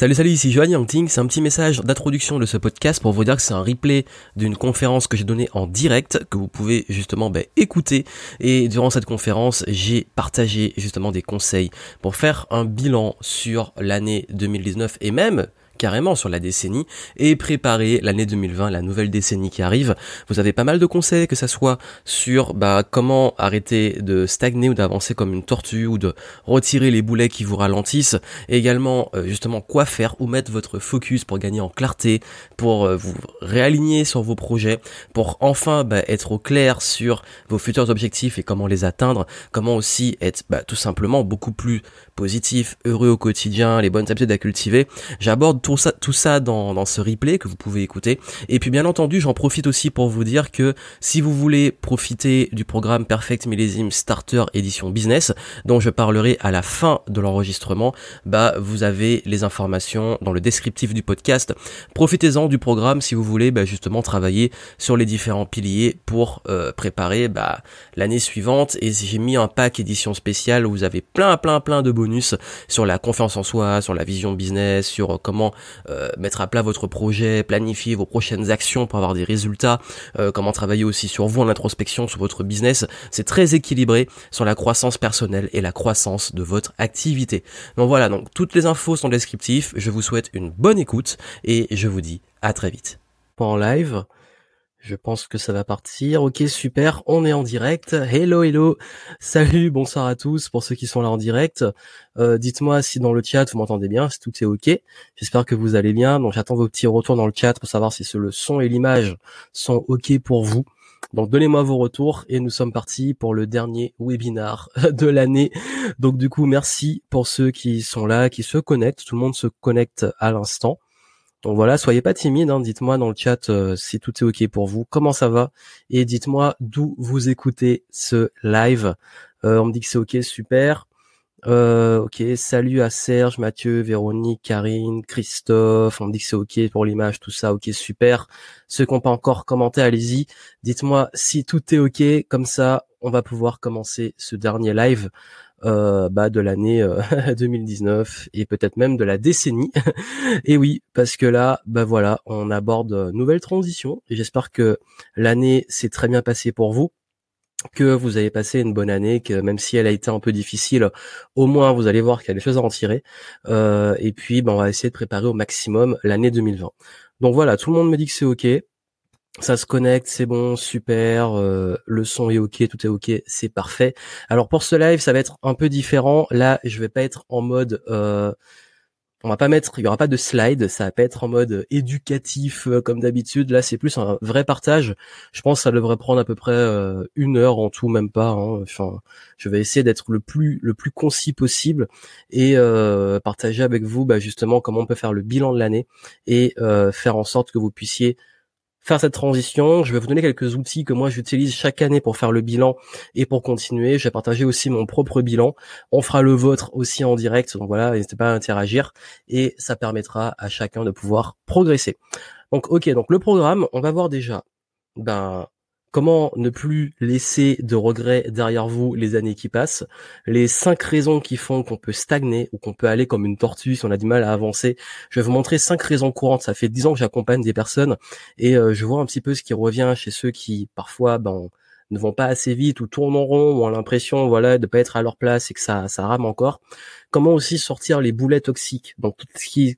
Salut salut, ici Johan Yangting, c'est un petit message d'introduction de ce podcast pour vous dire que c'est un replay d'une conférence que j'ai donnée en direct, que vous pouvez justement ben, écouter. Et durant cette conférence, j'ai partagé justement des conseils pour faire un bilan sur l'année 2019 et même carrément sur la décennie et préparer l'année 2020, la nouvelle décennie qui arrive. Vous avez pas mal de conseils, que ça soit sur bah, comment arrêter de stagner ou d'avancer comme une tortue ou de retirer les boulets qui vous ralentissent. Également euh, justement quoi faire, où mettre votre focus pour gagner en clarté, pour euh, vous réaligner sur vos projets, pour enfin bah, être au clair sur vos futurs objectifs et comment les atteindre, comment aussi être bah, tout simplement beaucoup plus positif, heureux au quotidien, les bonnes habitudes à cultiver. J'aborde tout ça, tout ça dans, ce replay que vous pouvez écouter. Et puis bien entendu, j'en profite aussi pour vous dire que si vous voulez profiter du programme Perfect Millésime Starter Edition Business, dont je parlerai à la fin de l'enregistrement, bah vous avez les informations dans le descriptif du podcast. Profitez-en du programme si vous voulez bah, justement travailler sur les différents piliers pour euh, préparer bah, l'année suivante. Et j'ai mis un pack édition spéciale où vous avez plein plein plein de bonus sur la confiance en soi, sur la vision business, sur euh, comment euh, mettre à plat votre projet, planifier vos prochaines actions pour avoir des résultats, euh, comment travailler aussi sur vous en introspection, sur votre business. C'est très équilibré sur la croissance personnelle et la croissance de votre activité. Donc voilà, donc toutes les infos sont descriptives. Je vous souhaite une bonne écoute et je vous dis à très vite. En live. Je pense que ça va partir. Ok, super. On est en direct. Hello, hello. Salut, bonsoir à tous pour ceux qui sont là en direct. Euh, dites-moi si dans le chat vous m'entendez bien, si tout est ok. J'espère que vous allez bien. Donc j'attends vos petits retours dans le chat pour savoir si le son et l'image sont ok pour vous. Donc donnez-moi vos retours et nous sommes partis pour le dernier webinar de l'année. Donc du coup, merci pour ceux qui sont là, qui se connectent. Tout le monde se connecte à l'instant. Donc voilà, soyez pas timide, hein, dites-moi dans le chat euh, si tout est ok pour vous, comment ça va, et dites-moi d'où vous écoutez ce live. Euh, on me dit que c'est ok, super. Euh, ok, salut à Serge, Mathieu, Véronique, Karine, Christophe. On me dit que c'est ok pour l'image, tout ça, ok, super. Ceux qui n'ont pas encore commenté, allez-y. Dites-moi si tout est ok, comme ça, on va pouvoir commencer ce dernier live euh, bah, de l'année 2019 euh, et peut-être même de la décennie. et oui, parce que là, bah voilà, on aborde nouvelle transition. J'espère que l'année s'est très bien passée pour vous que vous avez passé une bonne année, que même si elle a été un peu difficile, au moins vous allez voir qu'il y a des choses à en tirer. Euh, et puis, bah, on va essayer de préparer au maximum l'année 2020. Donc voilà, tout le monde me dit que c'est ok ça se connecte, c'est bon, super, euh, le son est ok, tout est ok, c'est parfait. Alors pour ce live, ça va être un peu différent. Là, je vais pas être en mode, euh, on va pas mettre, il y aura pas de slide, ça va pas être en mode éducatif euh, comme d'habitude. Là, c'est plus un vrai partage. Je pense que ça devrait prendre à peu près une heure en tout, même pas. Hein. Enfin, je vais essayer d'être le plus le plus concis possible et partager avec vous, bah, justement, comment on peut faire le bilan de l'année et faire en sorte que vous puissiez faire cette transition. Je vais vous donner quelques outils que moi j'utilise chaque année pour faire le bilan et pour continuer. Je vais partager aussi mon propre bilan. On fera le vôtre aussi en direct. Donc voilà, n'hésitez pas à interagir et ça permettra à chacun de pouvoir progresser. Donc ok, donc le programme, on va voir déjà ben Comment ne plus laisser de regrets derrière vous les années qui passent? Les cinq raisons qui font qu'on peut stagner ou qu'on peut aller comme une tortue si on a du mal à avancer. Je vais vous montrer cinq raisons courantes. Ça fait dix ans que j'accompagne des personnes et euh, je vois un petit peu ce qui revient chez ceux qui parfois ben, ne vont pas assez vite ou tournent en rond ou ont l'impression voilà de pas être à leur place et que ça ça rame encore. Comment aussi sortir les boulets toxiques? Donc tout ce qui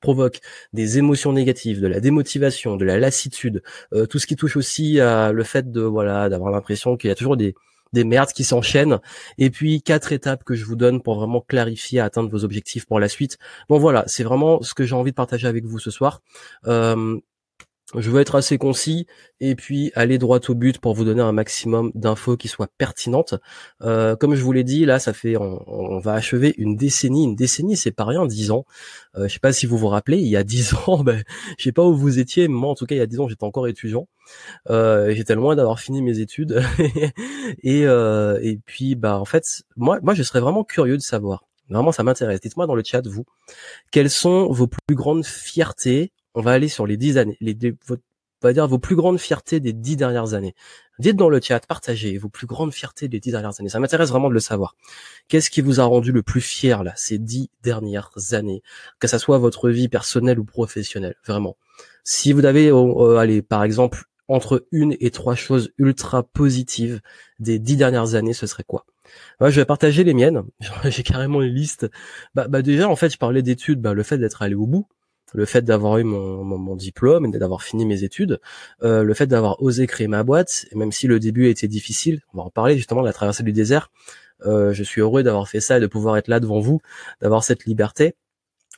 provoque des émotions négatives, de la démotivation, de la lassitude, euh, tout ce qui touche aussi à le fait de voilà d'avoir l'impression qu'il y a toujours des des merdes qui s'enchaînent et puis quatre étapes que je vous donne pour vraiment clarifier atteindre vos objectifs pour la suite. Bon voilà, c'est vraiment ce que j'ai envie de partager avec vous ce soir. Euh, je veux être assez concis et puis aller droit au but pour vous donner un maximum d'infos qui soient pertinentes. Euh, comme je vous l'ai dit, là, ça fait, on, va achever une décennie. Une décennie, c'est pas rien, dix ans. Euh, je sais pas si vous vous rappelez, il y a dix ans, ben, je sais pas où vous étiez, mais moi, en tout cas, il y a dix ans, j'étais encore étudiant. Euh, j'étais loin d'avoir fini mes études. et, euh, et puis, bah, en fait, moi, moi, je serais vraiment curieux de savoir. Vraiment, ça m'intéresse. Dites-moi dans le chat, vous, quelles sont vos plus grandes fiertés on va aller sur les dix années, les, votre on va dire vos plus grandes fiertés des dix dernières années. Dites dans le chat, partagez vos plus grandes fiertés des dix dernières années. Ça m'intéresse vraiment de le savoir. Qu'est-ce qui vous a rendu le plus fier là ces dix dernières années, que ça soit votre vie personnelle ou professionnelle, vraiment. Si vous avez, euh, allez, par exemple, entre une et trois choses ultra positives des dix dernières années, ce serait quoi? Moi, je vais partager les miennes. J'ai carrément une liste. Bah, bah, déjà, en fait, je parlais d'études, bah, le fait d'être allé au bout le fait d'avoir eu mon, mon, diplôme et d'avoir fini mes études, euh, le fait d'avoir osé créer ma boîte, et même si le début été difficile, on va en parler justement de la traversée du désert, euh, je suis heureux d'avoir fait ça et de pouvoir être là devant vous, d'avoir cette liberté.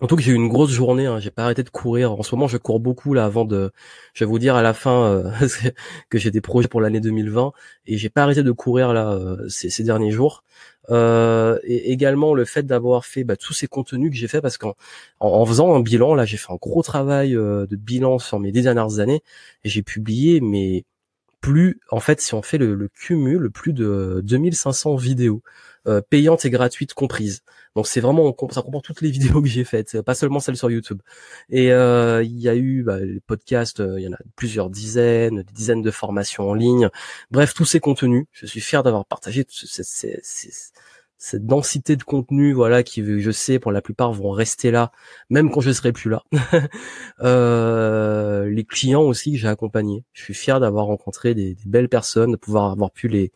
En tout cas, j'ai eu une grosse journée. Hein. J'ai pas arrêté de courir. En ce moment, je cours beaucoup là avant de. Je vais vous dire à la fin euh, que j'ai des projets pour l'année 2020 et j'ai pas arrêté de courir là euh, ces, ces, derniers jours. Euh, et également le fait d'avoir fait bah, tous ces contenus que j'ai fait parce qu'en en, faisant un bilan là, j'ai fait un gros travail euh, de bilan sur mes dix dernières années et j'ai publié mais plus en fait si on fait le, le cumul plus de 2500 vidéos euh, payantes et gratuites comprises. Donc c'est vraiment ça comprend toutes les vidéos que j'ai faites, pas seulement celles sur YouTube. Et euh, il y a eu bah, les podcasts, euh, il y en a plusieurs dizaines, des dizaines de formations en ligne. Bref, tous ces contenus, je suis fier d'avoir partagé cette densité de contenu, voilà, qui je sais pour la plupart vont rester là, même quand je serai plus là. euh, les clients aussi que j'ai accompagnés, je suis fier d'avoir rencontré des, des, belles personnes, de pouvoir avoir pu les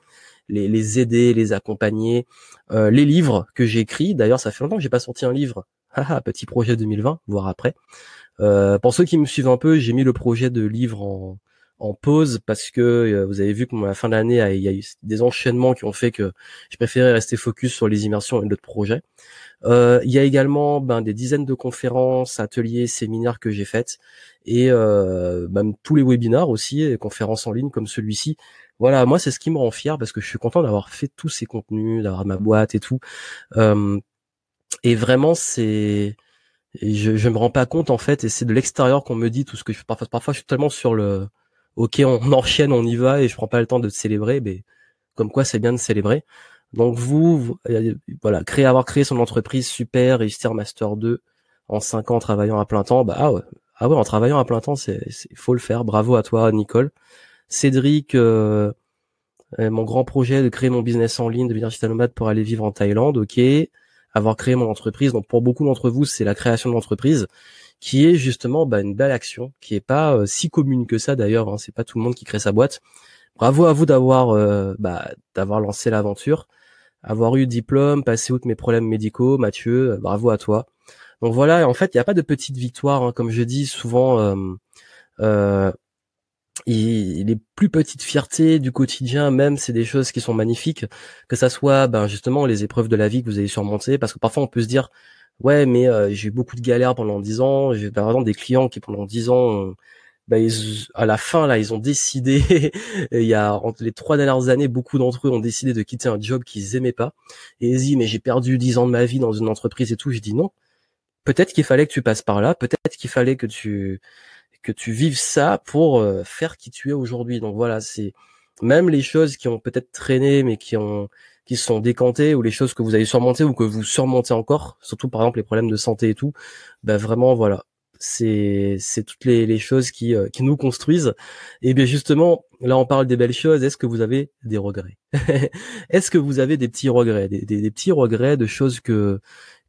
les, aider, les accompagner. Euh, les livres que j'ai écrits, d'ailleurs, ça fait longtemps que j'ai pas sorti un livre. Petit projet 2020, voire après. Euh, pour ceux qui me suivent un peu, j'ai mis le projet de livre en, pause parce que euh, vous avez vu que la fin de l'année, il y a eu des enchaînements qui ont fait que je préférais rester focus sur les immersions et d'autres projets. Euh, il y a également ben, des dizaines de conférences, ateliers, séminaires que j'ai faites et euh, même tous les webinars aussi, conférences en ligne comme celui-ci voilà, moi c'est ce qui me rend fier parce que je suis content d'avoir fait tous ces contenus, d'avoir ma boîte et tout. Euh, et vraiment c'est, je, je me rends pas compte en fait, et c'est de l'extérieur qu'on me dit tout ce que je parfois, parfois je suis tellement sur le, ok on enchaîne, on y va et je prends pas le temps de célébrer, mais comme quoi c'est bien de célébrer. Donc vous, voilà, créer, avoir créé son entreprise super, réussir master 2 en 5 ans en travaillant à plein temps, bah ah ouais, ah en travaillant à plein temps c'est, faut le faire. Bravo à toi Nicole. Cédric, euh, euh, mon grand projet de créer mon business en ligne, de devenir digital pour aller vivre en Thaïlande, ok. Avoir créé mon entreprise, donc pour beaucoup d'entre vous, c'est la création de l'entreprise, qui est justement bah, une belle action, qui est pas euh, si commune que ça d'ailleurs. Hein, c'est pas tout le monde qui crée sa boîte. Bravo à vous d'avoir bah, d'avoir lancé l'aventure, avoir eu diplôme, passé outre mes problèmes médicaux, Mathieu. bravo à toi. Donc voilà, en fait, il n'y a pas de petite victoire, hein, comme je dis souvent. Euh, les plus petites fiertés du quotidien même c'est des choses qui sont magnifiques. Que ça soit ben justement les épreuves de la vie que vous avez surmontées parce que parfois on peut se dire ouais mais euh, j'ai eu beaucoup de galères pendant dix ans. J'ai par exemple des clients qui pendant dix ans ben, à la fin là ils ont décidé il y a entre les trois dernières années beaucoup d'entre eux ont décidé de quitter un job qu'ils aimaient pas. Et ils disent mais j'ai perdu dix ans de ma vie dans une entreprise et tout je dis non. Peut-être qu'il fallait que tu passes par là. Peut-être qu'il fallait que tu que tu vives ça pour euh, faire qui tu es aujourd'hui. Donc voilà, c'est même les choses qui ont peut-être traîné mais qui ont qui sont décantées ou les choses que vous avez surmontées ou que vous surmontez encore, surtout par exemple les problèmes de santé et tout, ben vraiment voilà, c'est c'est toutes les, les choses qui euh, qui nous construisent. Et bien justement, là on parle des belles choses. Est-ce que vous avez des regrets Est-ce que vous avez des petits regrets, des, des, petits regrets de choses que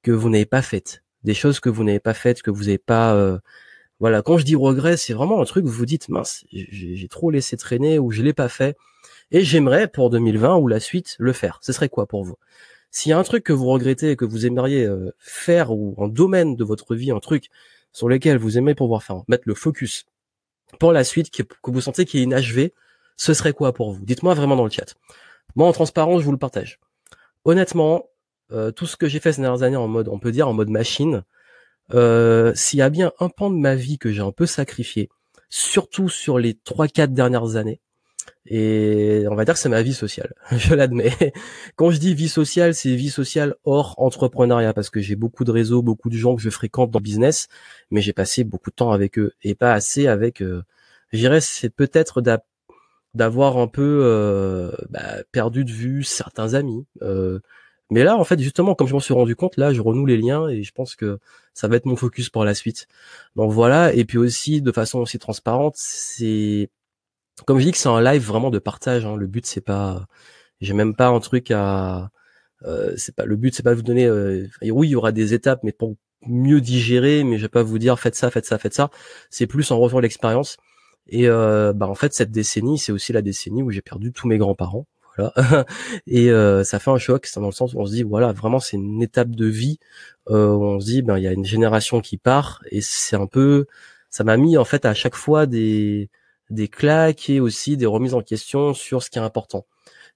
que vous n'avez pas faites, des choses que vous n'avez pas faites, que vous n'avez pas euh, voilà, quand je dis regret, c'est vraiment un truc où vous vous dites mince, j'ai trop laissé traîner ou je l'ai pas fait et j'aimerais pour 2020 ou la suite le faire. Ce serait quoi pour vous? S'il y a un truc que vous regrettez et que vous aimeriez euh, faire ou un domaine de votre vie, un truc sur lequel vous aimez pouvoir faire mettre le focus pour la suite que, vous sentez qui est inachevé, ce serait quoi pour vous? Dites-moi vraiment dans le chat. Moi en transparence, je vous le partage. Honnêtement, euh, tout ce que j'ai fait ces dernières années en mode, on peut dire en mode machine, euh, s'il y a bien un pan de ma vie que j'ai un peu sacrifié, surtout sur les trois quatre dernières années, et on va dire que c'est ma vie sociale, je l'admets. Quand je dis vie sociale, c'est vie sociale hors entrepreneuriat, parce que j'ai beaucoup de réseaux, beaucoup de gens que je fréquente dans le business, mais j'ai passé beaucoup de temps avec eux et pas assez avec. Euh, je dirais c'est peut-être d'avoir un peu euh, bah, perdu de vue certains amis. Euh, Mais là, en fait, justement, comme je m'en suis rendu compte, là, je renoue les liens et je pense que ça va être mon focus pour la suite. Donc voilà. Et puis aussi, de façon aussi transparente, c'est comme je dis que c'est un live vraiment de partage. Hein. Le but, c'est pas, j'ai même pas un truc à, euh, c'est pas le but, c'est pas de vous donner. Euh, oui, il y aura des étapes, mais pour mieux digérer. Mais je vais pas vous dire faites ça, faites ça, faites ça. C'est plus en retour l'expérience. Et euh, bah en fait, cette décennie, c'est aussi la décennie où j'ai perdu tous mes grands-parents. Et euh, ça fait un choc, c'est dans le sens où on se dit voilà, vraiment c'est une étape de vie euh, où on se dit ben il y a une génération qui part et c'est un peu ça m'a mis en fait à chaque fois des des claques et aussi des remises en question sur ce qui est important.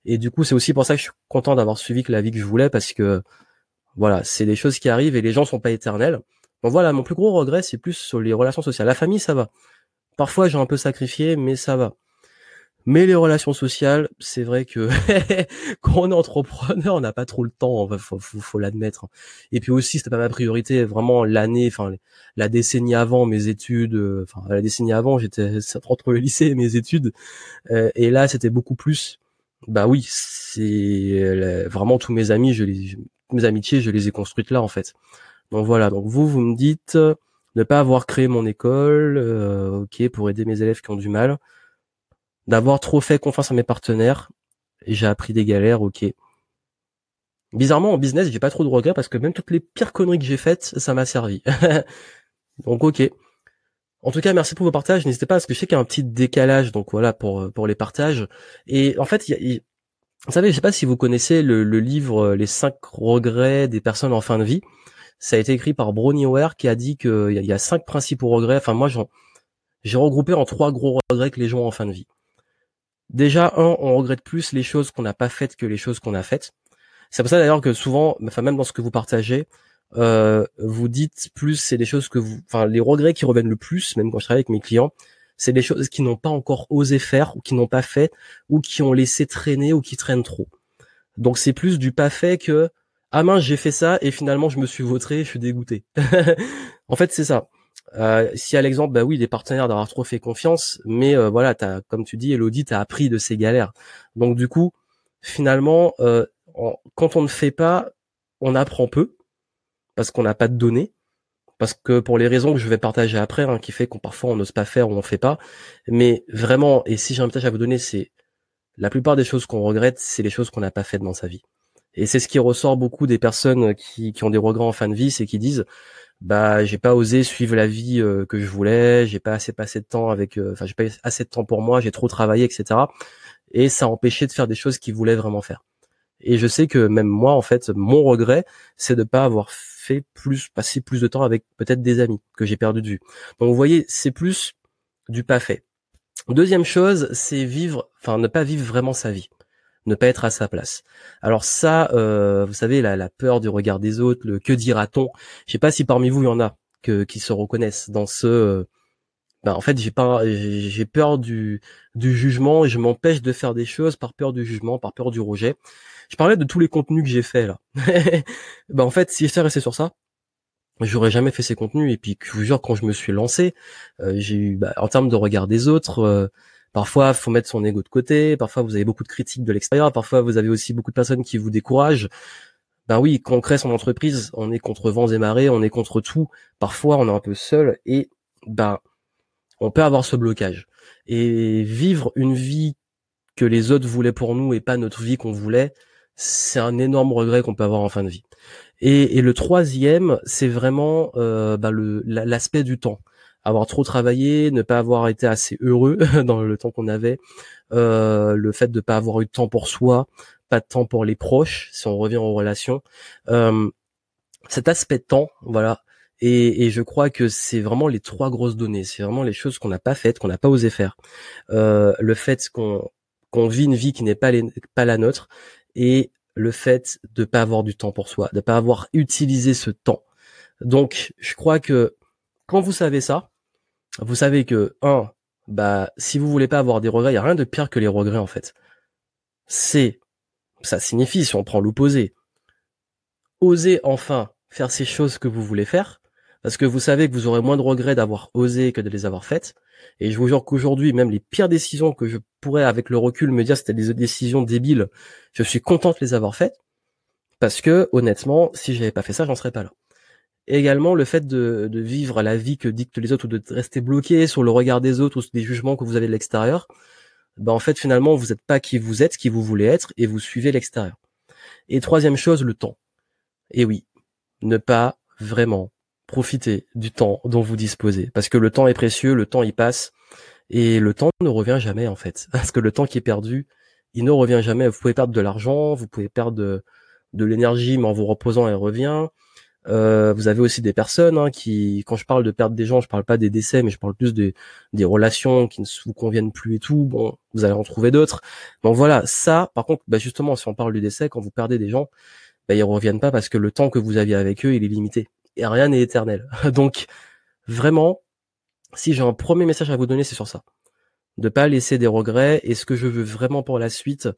Et du coup, c'est aussi pour ça que je suis content d'avoir suivi que la vie que je voulais parce que voilà, c'est des choses qui arrivent et les gens sont pas éternels. Donc voilà, mon plus gros regret, c'est plus sur les relations sociales. La famille, ça va. Parfois, j'ai un peu sacrifié, mais ça va. Mais les relations sociales, c'est vrai que quand on est entrepreneur, on n'a pas trop le temps, faut, faut, l'admettre. Et puis aussi, c'était pas ma priorité, vraiment l'année, enfin la décennie avant mes études, euh, enfin la décennie avant, j'étais entre le lycée et mes études, euh, et là c'était beaucoup plus. Bah oui, c'est vraiment tous mes amis, je les, mes amitiés, je les ai construites là en fait. Donc voilà, donc vous, vous me dites ne pas avoir créé mon école, euh, ok, pour aider mes élèves qui ont du mal d'avoir trop fait confiance à mes partenaires. J'ai appris des galères, ok. Bizarrement, en business, j'ai pas trop de regrets parce que même toutes les pires conneries que j'ai faites, ça m'a servi. donc, ok. En tout cas, merci pour vos partages. N'hésitez pas parce que je sais qu'il y a un petit décalage, donc voilà pour pour les partages. Et en fait, il vous savez, je sais pas si vous connaissez le, livre Les cinq regrets des personnes en fin de vie. Ça a été écrit par Bronnie Ware qui a dit qu'il y, y, a cinq principaux regrets. Enfin, moi, j'ai regroupé en trois gros regrets que les gens ont en fin de vie. Déjà, un, on regrette plus les choses qu'on n'a pas faites que les choses qu'on a faites. C'est pour ça d'ailleurs que souvent, enfin même dans ce que vous partagez, euh, vous dites plus c'est des choses que vous, enfin les regrets qui reviennent le plus, même quand je travaille avec mes clients, c'est des choses qui n'ont pas encore osé faire ou qui n'ont pas fait ou qui ont laissé traîner ou qui traînent trop. Donc c'est plus du pas fait que ah mince j'ai fait ça et finalement je me suis vautré, je suis dégoûté. en fait c'est ça. Euh, si à l'exemple, bah oui, des partenaires d'avoir trop fait confiance, mais euh, voilà, as, comme tu dis, Elodie, t'as appris de ces galères. Donc du coup, finalement, euh, quand on ne fait pas, on apprend peu parce qu'on n'a pas de données, parce que pour les raisons que je vais partager après, hein, qui fait qu'on parfois on n'ose pas faire ou on fait pas, mais vraiment, et si j'ai un message à vous donner, c'est la plupart des choses qu'on regrette, c'est les choses qu'on n'a pas faites dans sa vie. Et c'est ce qui ressort beaucoup des personnes qui, qui ont des regrets en fin de vie, c'est qu'ils disent bah j'ai pas osé suivre la vie euh, que je voulais, j'ai pas assez passé de temps avec, euh, enfin j'ai pas assez de temps pour moi, j'ai trop travaillé, etc. Et ça a empêché de faire des choses qu'ils voulaient vraiment faire. Et je sais que même moi, en fait, mon regret, c'est de pas avoir fait plus, passer plus de temps avec peut-être des amis que j'ai perdu de vue. Donc vous voyez, c'est plus du pas fait. Deuxième chose, c'est vivre, enfin ne pas vivre vraiment sa vie ne pas être à sa place. Alors ça, euh, vous savez, la, la, peur du regard des autres, le que dira-t-on? Je sais pas si parmi vous il y en a que, qui se reconnaissent dans ce. Euh, ben, en fait, j'ai pas, j'ai peur du, du jugement et je m'empêche de faire des choses par peur du jugement, par peur du rejet. Je parlais de tous les contenus que j'ai faits là. ben en fait, si j'étais resté sur ça, j'aurais jamais fait ces contenus. Et puis, je vous jure, quand je me suis lancé, euh, j'ai eu, bah, en termes de regard des autres, Parfois, faut mettre son ego de côté. Parfois, vous avez beaucoup de critiques de l'extérieur. Parfois, vous avez aussi beaucoup de personnes qui vous découragent. Ben oui, quand on crée son entreprise, on est contre vents et marées, on est contre tout. Parfois, on est un peu seul et ben, on peut avoir ce blocage. Et vivre une vie que les autres voulaient pour nous et pas notre vie qu'on voulait, c'est un énorme regret qu'on peut avoir en fin de vie. Et, le troisième, c'est vraiment euh, ben l'aspect du temps avoir trop travaillé, ne pas avoir été assez heureux dans le temps qu'on avait, euh, le fait de pas avoir eu de temps pour soi, pas de temps pour les proches, si on revient aux relations. Euh, cet aspect de temps, voilà. Et, et je crois que c'est vraiment les trois grosses données. C'est vraiment les choses qu'on n'a pas faites, qu'on n'a pas osé faire. Euh, le fait qu'on qu'on vit une vie qui n'est pas, pas la nôtre et le fait de pas avoir du temps pour soi, de pas avoir utilisé ce temps. Donc, je crois que quand vous savez ça, vous savez que, un, bah, si vous voulez pas avoir des regrets, il n'y a rien de pire que les regrets, en fait. C'est, ça signifie, si on prend l'opposé, oser enfin faire ces choses que vous voulez faire, parce que vous savez que vous aurez moins de regrets d'avoir osé que de les avoir faites. Et je vous jure qu'aujourd'hui, même les pires décisions que je pourrais, avec le recul, me dire c'était des décisions débiles, je suis content de les avoir faites. Parce que honnêtement, si j'avais pas fait ça, j'en serais pas là. Également le fait de, vivre la vie que dictent les autres ou de rester bloqué sur le regard des autres ou des jugements que vous avez de l'extérieur, ben en fait finalement vous n'êtes pas qui vous êtes, qui vous voulez être et vous suivez l'extérieur. Et troisième chose, le temps. Et oui, ne pas vraiment profiter du temps dont vous disposez parce que le temps est précieux, le temps y passe et le temps ne revient jamais en fait parce que le temps qui est perdu, il ne revient jamais. Vous pouvez perdre de l'argent, vous pouvez perdre de, l'énergie, mais en vous reposant, elle revient. Euh, vous avez aussi des personnes hein, qui, quand je parle de perdre des gens, je parle pas des décès, mais je parle plus des, des relations qui ne vous conviennent plus et tout. Bon, vous allez en trouver d'autres. Donc voilà, ça, par contre, bah justement, si on parle du décès, quand vous perdez des gens, bah, ils reviennent pas parce que le temps que vous aviez avec eux, il est limité et rien n'est éternel. Donc vraiment, si j'ai un premier message à vous donner, c'est sur ça, de pas laisser des regrets. Et ce que je veux vraiment pour la suite,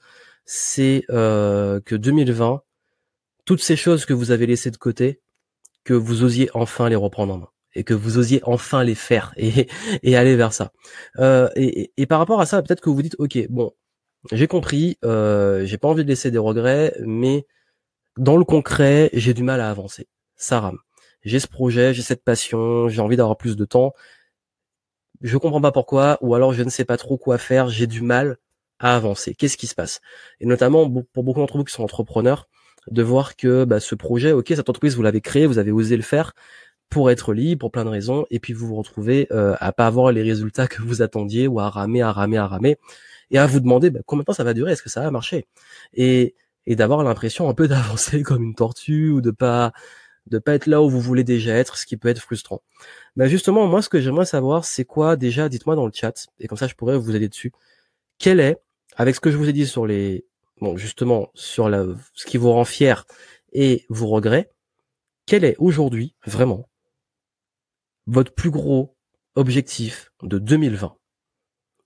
c'est euh, que 2020 toutes ces choses que vous avez laissées de côté, que vous osiez enfin les reprendre en main et que vous osiez enfin les faire et, et aller vers ça. Euh, et, et, par rapport à ça, peut-être que vous vous dites, ok, bon, j'ai compris, euh, j'ai pas envie de laisser des regrets, mais dans le concret, j'ai du mal à avancer. Ça rame. J'ai ce projet, j'ai cette passion, j'ai envie d'avoir plus de temps. Je comprends pas pourquoi, ou alors je ne sais pas trop quoi faire, j'ai du mal à avancer. Qu'est-ce qui se passe? Et notamment pour beaucoup d'entre vous qui sont entrepreneurs, de voir que bah, ce projet, ok, cette entreprise, vous l'avez créé, vous avez osé le faire pour être libre, pour plein de raisons, et puis vous vous retrouvez euh, à pas avoir les résultats que vous attendiez, ou à ramer, à ramer, à ramer, et à vous demander bah, combien de temps ça va durer, est-ce que ça va marcher? Et, d'avoir l'impression un peu d'avancer comme une tortue, ou de pas de pas être là où vous voulez déjà être, ce qui peut être frustrant. Bah justement, moi, ce que j'aimerais savoir, c'est quoi déjà, dites-moi dans le chat, et comme ça je pourrais vous aider dessus. Quel est, avec ce que je vous ai dit sur les bon, justement, sur la, ce qui vous rend fier et vos regrets, quel est aujourd'hui, vraiment, votre plus gros objectif de 2020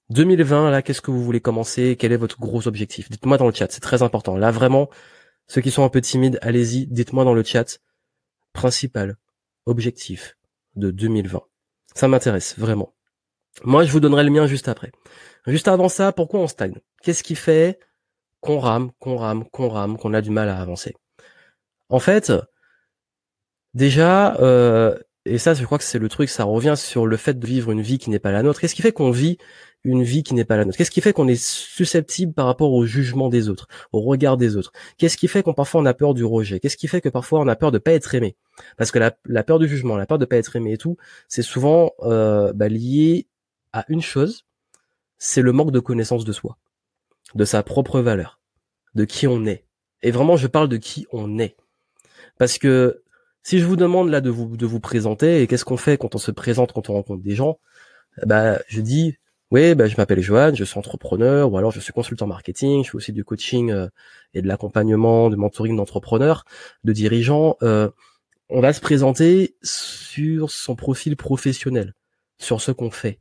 2020, là, qu'est-ce que vous voulez commencer? Quel est votre gros objectif? Dites-moi dans le chat, c'est très important. Là, vraiment, ceux qui sont un peu timides, allez-y, dites-moi dans le chat, principal objectif de 2020. Ça m'intéresse, vraiment. Moi, je vous donnerai le mien juste après. Juste avant ça, pourquoi on stagne? Qu'est-ce qui fait qu'on rame, qu'on rame, qu'on rame, qu'on a du mal à avancer. En fait, déjà, euh, et ça, je crois que c'est le truc, ça revient sur le fait de vivre une vie qui n'est pas la nôtre. Qu'est-ce qui fait qu'on vit une vie qui n'est pas la nôtre? Qu'est-ce qui fait qu'on est susceptible par rapport au jugement des autres, au regard des autres? Qu'est-ce qui fait qu'on parfois on a peur du rejet? Qu'est-ce qui fait que parfois on a peur de pas être aimé? Parce que la, peur du jugement, la peur de pas être aimé et tout, c'est souvent euh, bah, lié à une chose, c'est le manque de connaissance de soi de sa propre valeur, de qui on est. Et vraiment, je parle de qui on est. Parce que si je vous demande là de vous de vous présenter et qu'est-ce qu'on fait quand on se présente quand on rencontre des gens, bah je dis oui, bah, je m'appelle Joanne, je suis entrepreneur ou alors je suis consultant marketing, je fais aussi du coaching euh, et de l'accompagnement, de mentoring d'entrepreneurs, de dirigeants. Euh, on va se présenter sur son profil professionnel, sur ce qu'on fait.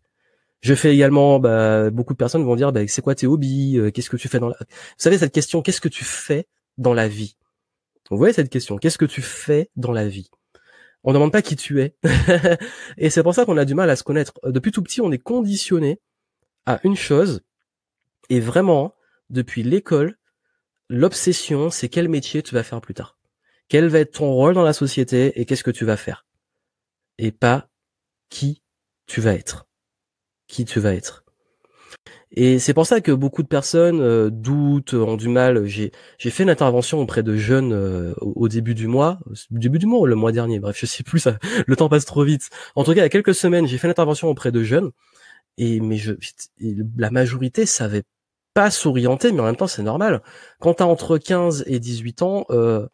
Je fais également, bah, beaucoup de personnes vont dire, bah, c'est quoi tes hobbies, euh, qu'est-ce que tu fais dans la... Vous savez cette question, qu'est-ce que tu fais dans la vie? Vous voyez cette question, qu'est-ce que tu fais dans la vie? On ne demande pas qui tu es. et c'est pour ça qu'on a du mal à se connaître. Depuis tout petit, on est conditionné à une chose, et vraiment, depuis l'école, l'obsession, c'est quel métier tu vas faire plus tard? Quel va être ton rôle dans la société et qu'est-ce que tu vas faire? Et pas qui tu vas être qui tu vas être. Et c'est pour ça que beaucoup de personnes euh, doutent, ont du mal. J'ai fait une intervention auprès de jeunes euh, au, début du mois, au début du mois le mois dernier. Bref, je sais plus. Ça, le temps passe trop vite. En tout cas, il y a quelques semaines, j'ai fait une intervention auprès de jeunes. Et mais je, la majorité savait pas s'orienter, mais en même temps, c'est normal. Quand t'as entre 15 et 18 ans, euh,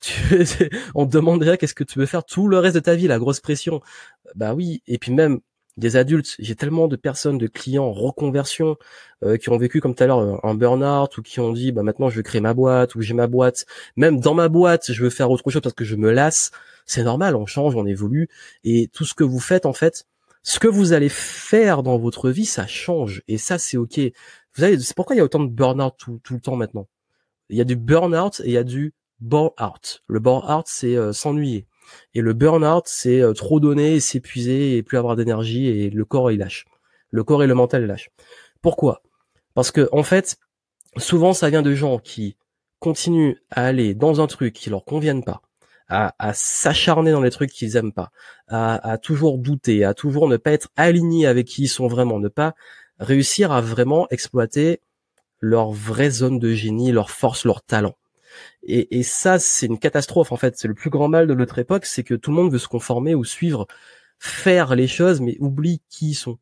tu, on te demande déjà qu'est-ce que tu veux faire tout le reste de ta vie, la grosse pression. Bah oui. Et puis même des adultes. J'ai tellement de personnes, de clients en reconversion euh, qui ont vécu comme tout à l'heure un burn-out ou qui ont dit bah maintenant je veux créer ma boîte ou j'ai ma boîte. Même dans ma boîte, je veux faire autre chose parce que je me lasse. C'est normal, on change, on évolue et tout ce que vous faites en fait, ce que vous allez faire dans votre vie, ça change et ça c'est ok. Vous savez, c'est pourquoi il y a autant de burn-out tout, tout le temps maintenant? Il y a du burn-out et il y a du bore-out. Le bore-out c'est euh, s'ennuyer. Et le burn-out, c'est euh, trop donner, s'épuiser et plus avoir d'énergie et le corps il lâche. Le corps et le mental lâchent. Pourquoi? Parce que en fait, souvent ça vient de gens qui continuent à aller dans un truc qui leur convienne pas, à, s'acharner dans les trucs qu'ils aiment pas, à, toujours douter, à toujours ne pas être alignés avec qui ils sont vraiment, ne pas réussir à vraiment exploiter leur vraie zone de génie, leur force, leur talent. Et, et ça, c'est une catastrophe en fait. C'est le plus grand mal de notre époque, c'est que tout le monde veut se conformer ou suivre, faire les choses, mais oublie qui ils sont.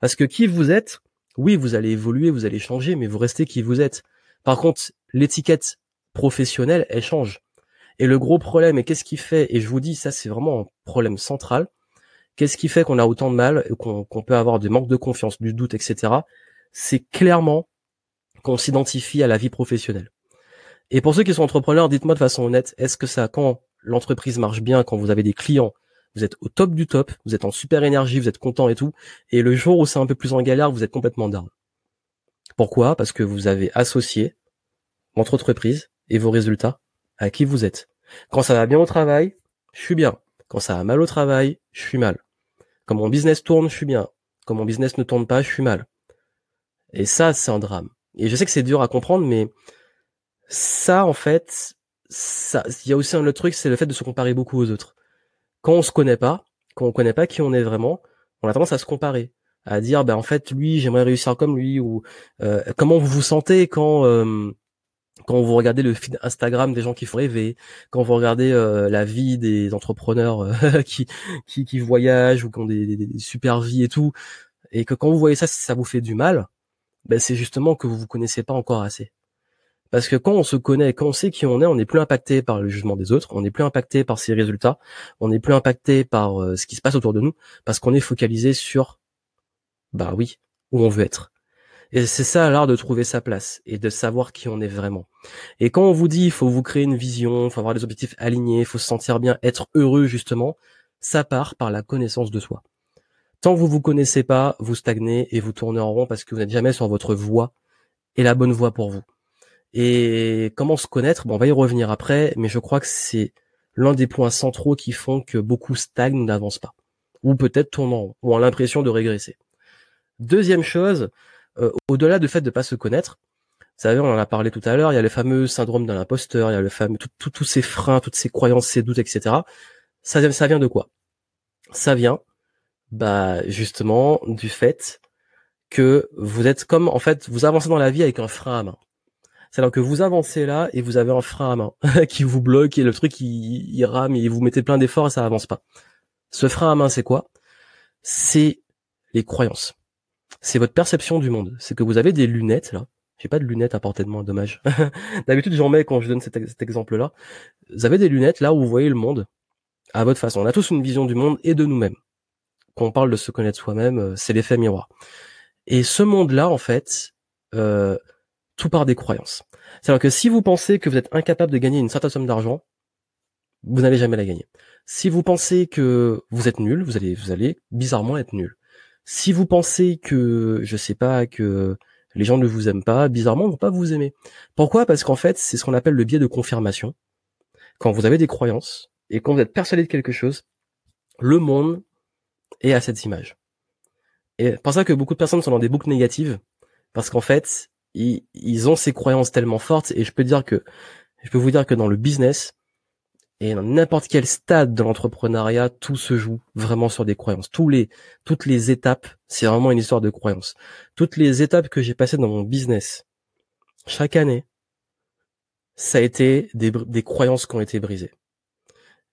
Parce que qui vous êtes, oui, vous allez évoluer, vous allez changer, mais vous restez qui vous êtes. Par contre, l'étiquette professionnelle, elle change. Et le gros problème, et qu'est-ce qui fait, et je vous dis, ça c'est vraiment un problème central, qu'est-ce qui fait qu'on a autant de mal, qu'on peut avoir des manques de confiance, du doute, etc. C'est clairement qu'on s'identifie à la vie professionnelle. Et pour ceux qui sont entrepreneurs, dites-moi de façon honnête, est-ce que ça, quand l'entreprise marche bien, quand vous avez des clients, vous êtes au top du top, vous êtes en super énergie, vous êtes content et tout, et le jour où c'est un peu plus en galère, vous êtes complètement down. Pourquoi? Parce que vous avez associé votre entreprise et vos résultats à qui vous êtes. Quand ça va bien au travail, je suis bien. Quand ça va mal au travail, je suis mal. Quand mon business tourne, je suis bien. Quand mon business ne tourne pas, je suis mal. Et ça, c'est un drame. Et je sais que c'est dur à comprendre, mais ça, en fait, ça, il y a aussi un autre truc, c'est le fait de se comparer beaucoup aux autres. Quand on se connaît pas, quand on connaît pas qui on est vraiment, on a tendance à se comparer, à dire, ben en fait, lui, j'aimerais réussir comme lui, ou euh, comment vous vous sentez quand euh, quand vous regardez le feed Instagram des gens qui font rêver, quand vous regardez euh, la vie des entrepreneurs euh, qui, qui, qui voyagent ou qui ont des, des, super vies et tout, et que quand vous voyez ça, ça vous fait du mal, ben c'est justement que vous vous connaissez pas encore assez. Parce que quand on se connaît, quand on sait qui on est, on n'est plus impacté par le jugement des autres, on n'est plus impacté par ses résultats, on n'est plus impacté par euh, ce qui se passe autour de nous, parce qu'on est focalisé sur, bah oui, où on veut être. Et c'est ça l'art de trouver sa place et de savoir qui on est vraiment. Et quand on vous dit il faut vous créer une vision, il faut avoir des objectifs alignés, il faut se sentir bien, être heureux justement, ça part par la connaissance de soi. Tant que vous vous connaissez pas, vous stagnez et vous tournez en rond parce que vous n'êtes jamais sur votre voie et la bonne voie pour vous. Et comment se connaître? Bon, on va y revenir après, mais je crois que c'est l'un des points centraux qui font que beaucoup stagnent, n'avancent pas, ou peut-être tournent en ou ont l'impression de régresser. Deuxième chose, euh, au-delà du fait de pas se connaître, vous savez, on en a parlé tout à l'heure, il y a le fameux syndrome de l'imposteur, il y a le fameux tous ces freins, toutes ces croyances, ces doutes, etc. Ça, ça vient de quoi? Ça vient, bah justement, du fait que vous êtes comme, en fait, vous avancez dans la vie avec un frein à main. C'est-à-dire que vous avancez là et vous avez un frein à main qui vous bloque et le truc il, rame et vous mettez plein d'efforts et ça avance pas. Ce frein à main, c'est quoi? C'est les croyances c'est votre perception du monde. C'est que vous avez des lunettes là. J'ai pas de lunettes à portée de moi, dommage. D'habitude j'en mets quand je donne cet, exemple-là. Vous avez des lunettes là où vous voyez le monde à votre façon. On a tous une vision du monde et de nous-mêmes. Quand on parle de se connaître soi-même, euh, c'est l'effet miroir. Et ce monde-là, en fait, euh, tout part des croyances. C'est-à-dire que si vous pensez que vous êtes incapable de gagner une certaine somme d'argent, vous n'allez jamais la gagner. Si vous pensez que vous êtes nul, vous allez, vous allez bizarrement être nul. Si vous pensez que, je sais pas, que les gens ne vous aiment pas, bizarrement, ils vont pas vous aimer. Pourquoi? Parce qu'en fait, c'est ce qu'on appelle le biais de confirmation. Quand vous avez des croyances et quand vous êtes persuadé de quelque chose, le monde est à cette image. Et c'est pour ça que beaucoup de personnes sont dans des boucles négatives, parce qu'en fait, ils, ils ont ces croyances tellement fortes, et je peux dire que, je peux vous dire que dans le business, et dans n'importe quel stade de l'entrepreneuriat, tout se joue vraiment sur des croyances. Tous les, toutes les étapes, c'est vraiment une histoire de croyances. Toutes les étapes que j'ai passées dans mon business, chaque année, ça a été des, des croyances qui ont été brisées.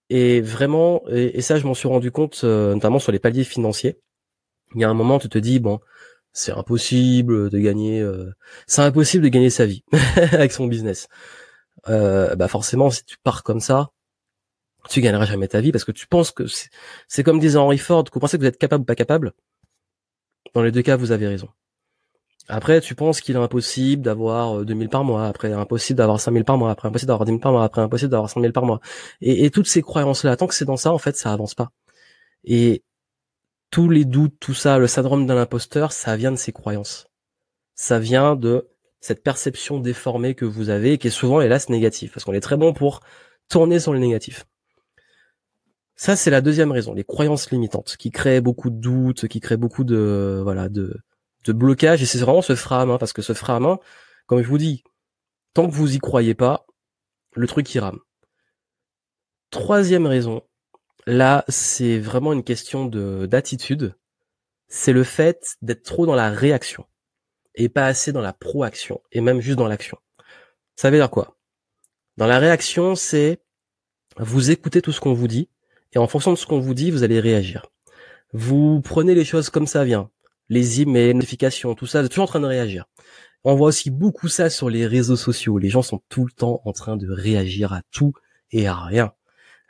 Et vraiment, et, ça, je m'en suis rendu compte, euh, notamment sur les paliers financiers. Il y a un moment, tu te dis, bon, c'est impossible de gagner, euh, c'est impossible de gagner sa vie avec son business. Euh, bah forcément, si tu pars comme ça, tu gagneras jamais ta vie parce que tu penses que c'est comme disait Henry Ford, que vous pensez que vous êtes capable ou pas capable? Dans les deux cas, vous avez raison. Après, tu penses qu'il est impossible d'avoir 2000 euh, par mois, après impossible d'avoir 5000 par mois, après impossible d'avoir 10 000 par mois, après impossible d'avoir 100 000 par mois. Et, toutes ces croyances-là, tant que c'est dans ça, en fait, ça avance pas. Et tous les doutes, tout ça, le syndrome de l'imposteur, ça vient de ces croyances. Ça vient de cette perception déformée que vous avez, qui est souvent, hélas, négative. Parce qu'on est très bon pour tourner sur le négatif. Ça, c'est la deuxième raison, les croyances limitantes, qui créent beaucoup de doutes, qui créent beaucoup de voilà de, de blocage. Et c'est vraiment ce frein à parce que ce frein comme je vous dis, tant que vous y croyez pas, le truc qui rame. Troisième raison, là, c'est vraiment une question de d'attitude. C'est le fait d'être trop dans la réaction et pas assez dans la proaction et même juste dans l'action. Ça veut dire quoi? Dans la réaction, c'est vous écoutez tout ce qu'on vous dit et en fonction de ce qu'on vous dit, vous allez réagir. Vous prenez les choses comme ça vient. Les emails, les notifications, tout ça, vous êtes toujours en train de réagir. On voit aussi beaucoup ça sur les réseaux sociaux. Les gens sont tout le temps en train de réagir à tout et à rien.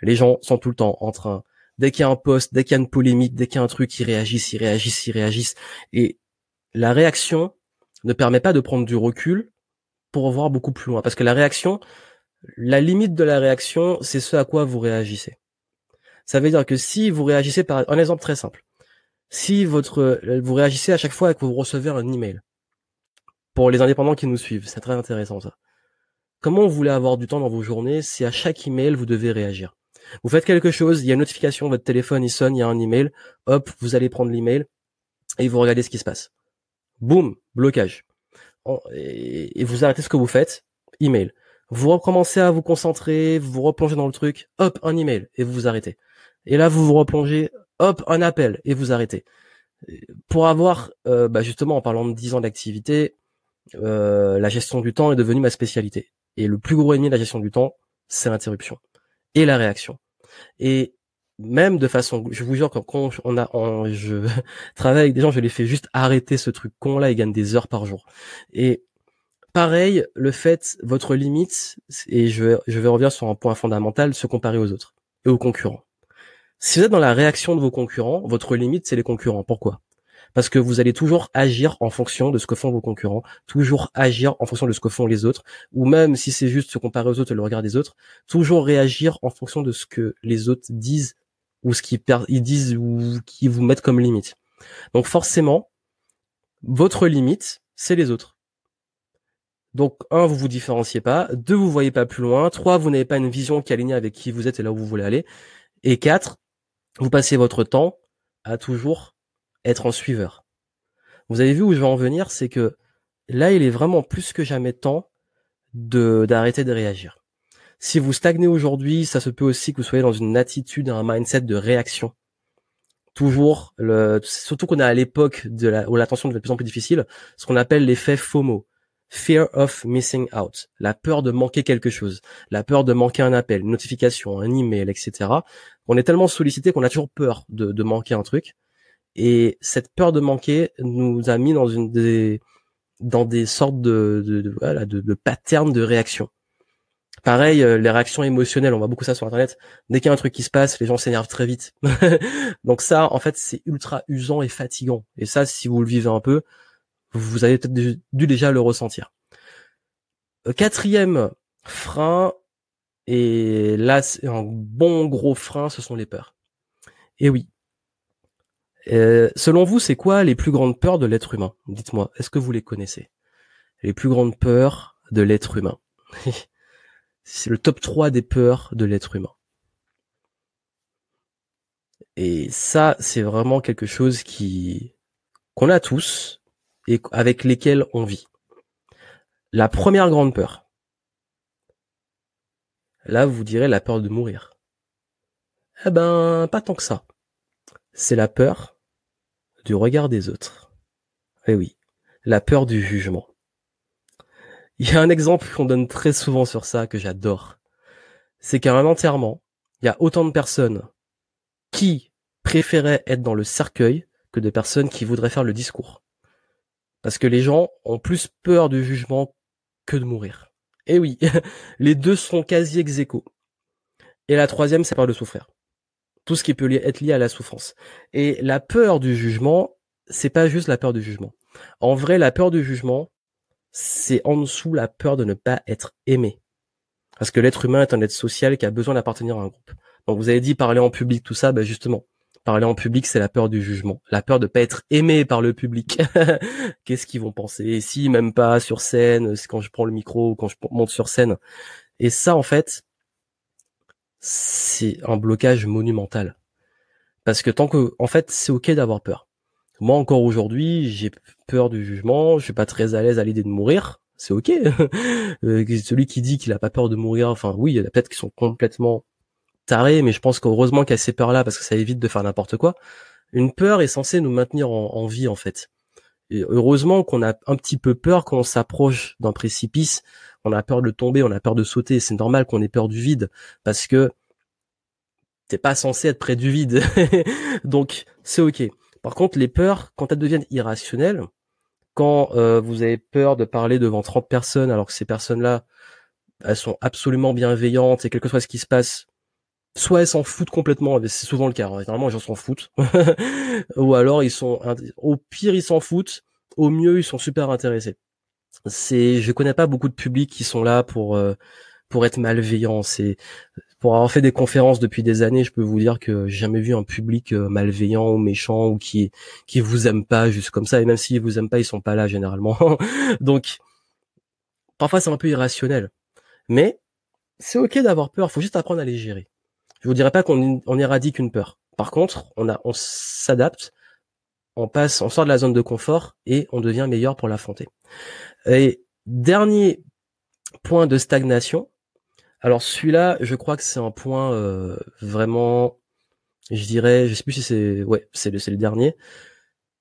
Les gens sont tout le temps en train, dès qu'il y a un post, dès qu'il y a une polémique, dès qu'il y a un truc, ils réagissent, ils réagissent, ils réagissent. Et la réaction ne permet pas de prendre du recul pour voir beaucoup plus loin. Parce que la réaction, la limite de la réaction, c'est ce à quoi vous réagissez. Ça veut dire que si vous réagissez par un exemple très simple, si votre vous réagissez à chaque fois que vous recevez un email, pour les indépendants qui nous suivent. C'est très intéressant ça. Comment vous voulez avoir du temps dans vos journées si à chaque email vous devez réagir? Vous faites quelque chose, il y a une notification, votre téléphone il sonne, il y a un email, hop, vous allez prendre l'email et vous regardez ce qui se passe. Boum, blocage. Et vous arrêtez ce que vous faites, email. Vous recommencez à vous concentrer, vous vous replongez dans le truc, hop, un email et vous vous arrêtez. Et là vous vous replongez, hop, un appel et vous arrêtez. Pour avoir, euh, bah justement en parlant de 10 ans d'activité, euh, la gestion du temps est devenue ma spécialité. Et le plus gros ennemi de la gestion du temps, c'est l'interruption et la réaction. Et même de façon, je vous jure quand on a, je travaille avec des gens, je les fais juste arrêter ce truc con là, ils gagnent des heures par jour. Et pareil, le fait, votre limite, et je vais, je vais revenir sur un point fondamental, se comparer aux autres et aux concurrents. Si vous êtes dans la réaction de vos concurrents, votre limite, c'est les concurrents. Pourquoi? Parce que vous allez toujours agir en fonction de ce que font vos concurrents, toujours agir en fonction de ce que font les autres, ou même si c'est juste se comparer aux autres et le regard des autres, toujours réagir en fonction de ce que les autres disent ou ce qu'ils ils disent ou qui vous mettent comme limite. Donc forcément, votre limite, c'est les autres. Donc un, vous vous différenciez pas, deux, vous voyez pas plus loin, trois, vous n'avez pas une vision qui est alignée avec qui vous êtes et là où vous voulez aller, et quatre, vous passez votre temps à toujours être en suiveur. Vous avez vu où je veux en venir, c'est que là, il est vraiment plus que jamais temps de d'arrêter de réagir. Si vous stagnez aujourd'hui, ça se peut aussi que vous soyez dans une attitude, un mindset de réaction. Toujours, le, surtout qu'on est à l'époque de où l'attention devient de plus en plus difficile, ce qu'on appelle l'effet FOMO. Fear of missing out. La peur de manquer quelque chose. La peur de manquer un appel, une notification, un email, etc. On est tellement sollicité qu'on a toujours peur de manquer un truc. Et cette peur de manquer nous a mis dans une des dans des sortes de de, voilà de, de patterns de réaction. Pareil, euh, les réactions émotionnelles, on voit beaucoup ça sur internet. Dès qu'il y a un truc qui se passe, les gens s'énervent très vite. Donc ça, en fait, c'est ultra usant et fatigant. Et ça, si vous le vivez un peu, vous avez peut-être dû déjà le ressentir. Euh, quatrième frein, et là, c'est un bon gros frein, ce sont les peurs. Et oui, euh, selon vous, c'est quoi les plus grandes peurs de l'être humain? Dites-moi, est-ce que vous les connaissez? Les plus grandes peurs de l'être humain. c'est le top 3 des peurs de l'être humain. Et ça, c'est vraiment quelque chose qui qu'on a tous et avec lesquels on vit. La première grande peur. Là, vous direz la peur de mourir. Eh ben, pas tant que ça. C'est la peur du regard des autres. Eh oui, la peur du jugement. Il y a un exemple qu'on donne très souvent sur ça que j'adore. C'est qu'à un enterrement, il y a autant de personnes qui préféraient être dans le cercueil que de personnes qui voudraient faire le discours. Parce que les gens ont plus peur du jugement que de mourir. Eh oui, les deux sont quasi ex -aequo. Et la troisième, c'est peur de souffrir tout ce qui peut être lié à la souffrance. Et la peur du jugement, c'est pas juste la peur du jugement. En vrai, la peur du jugement, c'est en dessous la peur de ne pas être aimé. Parce que l'être humain est un être social qui a besoin d'appartenir à un groupe. Donc vous avez dit parler en public, tout ça, ben justement, parler en public, c'est la peur du jugement, la peur de pas être aimé par le public. Qu'est-ce qu'ils vont penser? Si même pas sur scène, quand je prends le micro quand je monte sur scène. Et ça, en fait, c'est un blocage monumental. Parce que tant que, en fait, c'est ok d'avoir peur. Moi, encore aujourd'hui, j'ai peur du jugement, je suis pas très à l'aise à l'idée de mourir. c'est ok. Euh, celui qui dit qu'il a pas peur de mourir, enfin oui, il y en a peut-être qui sont complètement tarés, mais je pense qu'heureusement qu'il y a ces peurs-là parce que ça évite de faire n'importe quoi. Une peur est censée nous maintenir en, vie en fait. Heureusement qu'on a un petit peu peur quand on s'approche d'un précipice. On a peur de tomber, on a peur de sauter. C'est normal qu'on ait peur du vide parce que t'es pas censé être près du vide. Donc c'est ok. Par contre, les peurs, quand elles deviennent irrationnelles, quand euh, vous avez peur de parler devant 30 personnes alors que ces personnes-là, elles sont absolument bienveillantes et quelque chose qui se passe, soit elles s'en foutent complètement, c'est souvent le cas, hein. généralement les gens s'en foutent, ou alors ils sont, au pire ils s'en foutent, au mieux ils sont super intéressés. C'est, je connais pas beaucoup de publics qui sont là pour euh, pour être malveillants. C'est pour avoir fait des conférences depuis des années, je peux vous dire que j'ai jamais vu un public euh, malveillant ou méchant ou qui qui vous aime pas juste comme ça. Et même s'ils vous aiment pas, ils sont pas là généralement. Donc parfois c'est un peu irrationnel, mais c'est ok d'avoir peur. Faut juste apprendre à les gérer. Je vous dirais pas qu'on on éradique une peur. Par contre, on s'adapte, on passe, on sort de la zone de confort et on devient meilleur pour l'affronter. Et dernier point de stagnation, alors celui-là, je crois que c'est un point euh, vraiment, je dirais, je sais plus si c'est, ouais, c'est le, dernier.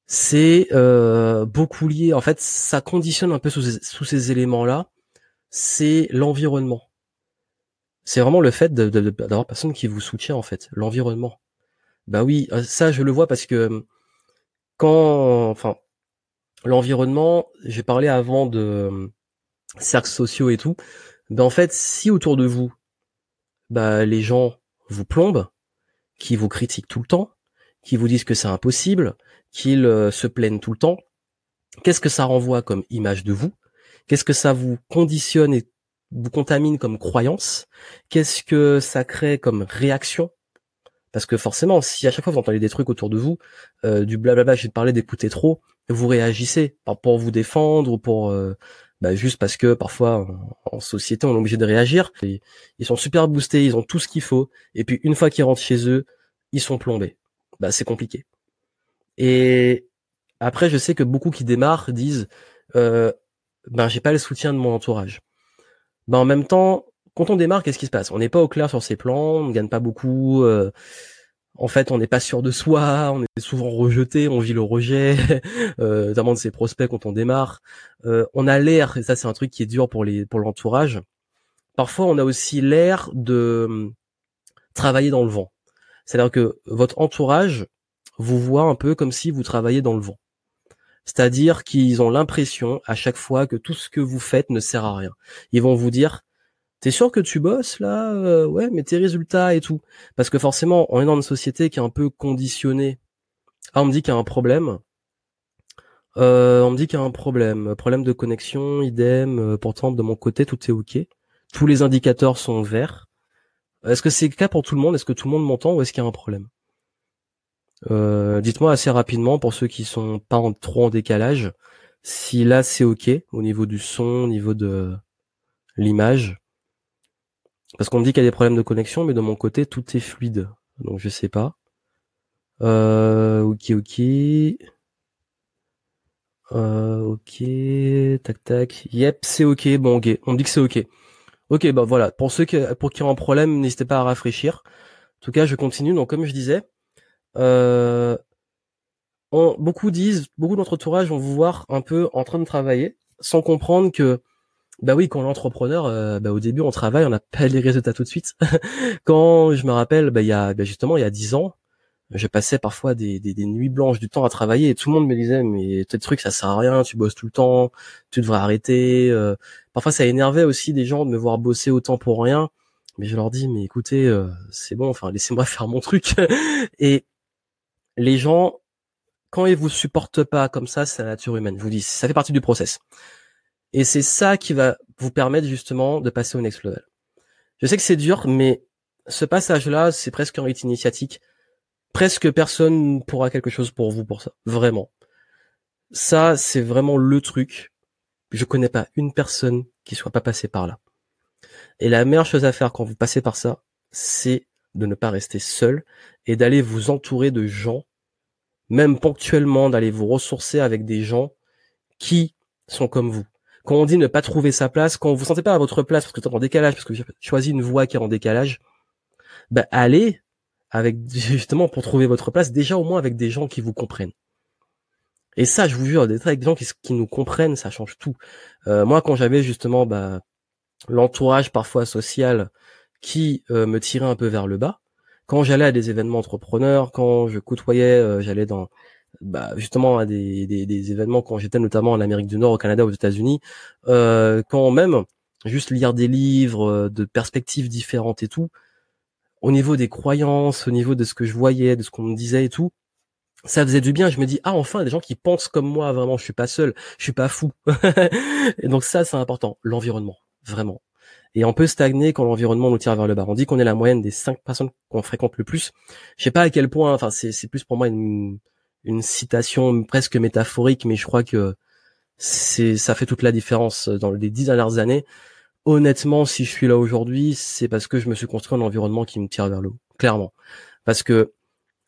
C'est euh, beaucoup lié. En fait, ça conditionne un peu sous ces éléments-là. C'est l'environnement. C'est vraiment le fait d'avoir personne qui vous soutient en fait, l'environnement. Bah oui, euh, ça je le vois parce que quand, enfin, l'environnement, j'ai parlé avant de cercles sociaux et tout. Ben en fait, si autour de vous, bah les gens vous plombent, qui vous critiquent tout le temps, qui vous disent que c'est impossible, qu'ils euh, se plaignent tout le temps, qu'est-ce que ça renvoie comme image de vous? Qu'est-ce que ça vous conditionne et vous contamine comme croyance Qu'est-ce que ça crée comme réaction? Parce que forcément, si à chaque fois vous entendez des trucs autour de vous, euh, du blablabla, j'ai parlé d'écouter trop, vous réagissez pour vous défendre ou pour euh, bah, juste parce que parfois en, société on est obligé de réagir. ils sont super boostés, ils ont tout ce qu'il faut, et puis une fois qu'ils rentrent chez eux, ils sont plombés. Bah c'est compliqué. Et après, je sais que beaucoup qui démarrent disent, euh, ben j'ai pas le soutien de mon entourage. Ben en même temps, quand on démarre, qu'est-ce qui se passe? On n'est pas au clair sur ses plans, on ne gagne pas beaucoup. Euh, en fait, on n'est pas sûr de soi, on est souvent rejeté, on vit le rejet, euh, notamment de ses prospects quand on démarre. Euh, on a l'air, et ça c'est un truc qui est dur pour les pour l'entourage. Parfois, on a aussi l'air de hum, travailler dans le vent. C'est-à-dire que votre entourage vous voit un peu comme si vous travaillez dans le vent. C'est-à-dire qu'ils ont l'impression à chaque fois que tout ce que vous faites ne sert à rien. Ils vont vous dire T'es sûr que tu bosses là euh, Ouais, mais tes résultats et tout. Parce que forcément, on est dans une société qui est un peu conditionnée. Ah, on me dit qu'il y a un problème. Euh, on me dit qu'il y a un problème. Problème de connexion, idem. Euh, pourtant, de mon côté, tout est OK. Tous les indicateurs sont verts. Est-ce que c'est le cas pour tout le monde? Est-ce que tout le monde m'entend ou est-ce qu'il y a un problème? Dites-moi assez rapidement pour ceux qui sont pas en, trop en décalage. Si là c'est OK au niveau du son, au niveau de l'image. Parce qu'on dit qu'il y a des problèmes de connexion, mais de mon côté, tout est fluide. Donc je sais pas. Euh, ok, ok. Euh, ok, tac, tac. Yep, c'est ok. Bon, ok. On me dit que c'est ok. Ok, bah voilà. Pour ceux qui, pour qui ont un problème, n'hésitez pas à rafraîchir. En tout cas, je continue. Donc, comme je disais, euh, beaucoup disent, beaucoup d'entre vont vous voir un peu en train de travailler, sans comprendre que bah oui, quand l'entrepreneur, euh, bah, au début on travaille, on n'a pas les résultats tout de suite. quand je me rappelle, bah, il y a bah, justement il y a dix ans, je passais parfois des, des, nuits blanches du temps à travailler et tout le monde me disait mais tes trucs ça sert à rien, tu bosses tout le temps, tu devrais arrêter. Euh. parfois ça énervait aussi des gens de me voir bosser autant pour rien, mais je leur dis mais écoutez euh, c'est bon, enfin laissez-moi faire mon truc. et les gens quand ils vous supportent pas comme ça, c'est la nature humaine. Je vous dis, ça fait partie du process. Et c'est ça qui va vous permettre justement de passer au next level. Je sais que c'est dur, mais ce passage-là, c'est presque un rite initiatique. Presque personne pourra quelque chose pour vous pour ça. Vraiment. Ça, c'est vraiment le truc. Je connais pas une personne qui soit pas passée par là. Et la meilleure chose à faire quand vous passez par ça, c'est de ne pas rester seul et d'aller vous entourer de gens, même ponctuellement, d'aller vous ressourcer avec des gens qui sont comme vous quand on dit ne pas trouver sa place, quand vous vous sentez pas à votre place parce que vous êtes en décalage, parce que vous avez choisi une voie qui est en décalage, bah allez avec justement pour trouver votre place, déjà au moins avec des gens qui vous comprennent. Et ça, je vous jure, d'être avec des gens qui, qui, nous comprennent, ça change tout. Euh, moi, quand j'avais justement bah, l'entourage parfois social qui euh, me tirait un peu vers le bas, quand j'allais à des événements entrepreneurs, quand je côtoyais, euh, j'allais dans bah, justement à des, des, des événements quand j'étais notamment en Amérique du Nord, au Canada, aux États-Unis, euh, quand même juste lire des livres de perspectives différentes et tout, au niveau des croyances, au niveau de ce que je voyais, de ce qu'on me disait et tout, ça faisait du bien. Je me dis ah enfin des gens qui pensent comme moi vraiment. Je suis pas seul, je suis pas fou. et donc ça c'est important. L'environnement vraiment. Et on peut stagner quand l'environnement nous tire vers le bas. On dit qu'on est la moyenne des cinq personnes qu'on fréquente le plus. Je sais pas à quel point. Enfin c'est plus pour moi une une citation presque métaphorique, mais je crois que c'est ça fait toute la différence dans les dix dernières années. Honnêtement, si je suis là aujourd'hui, c'est parce que je me suis construit un environnement qui me tire vers le haut, clairement. Parce que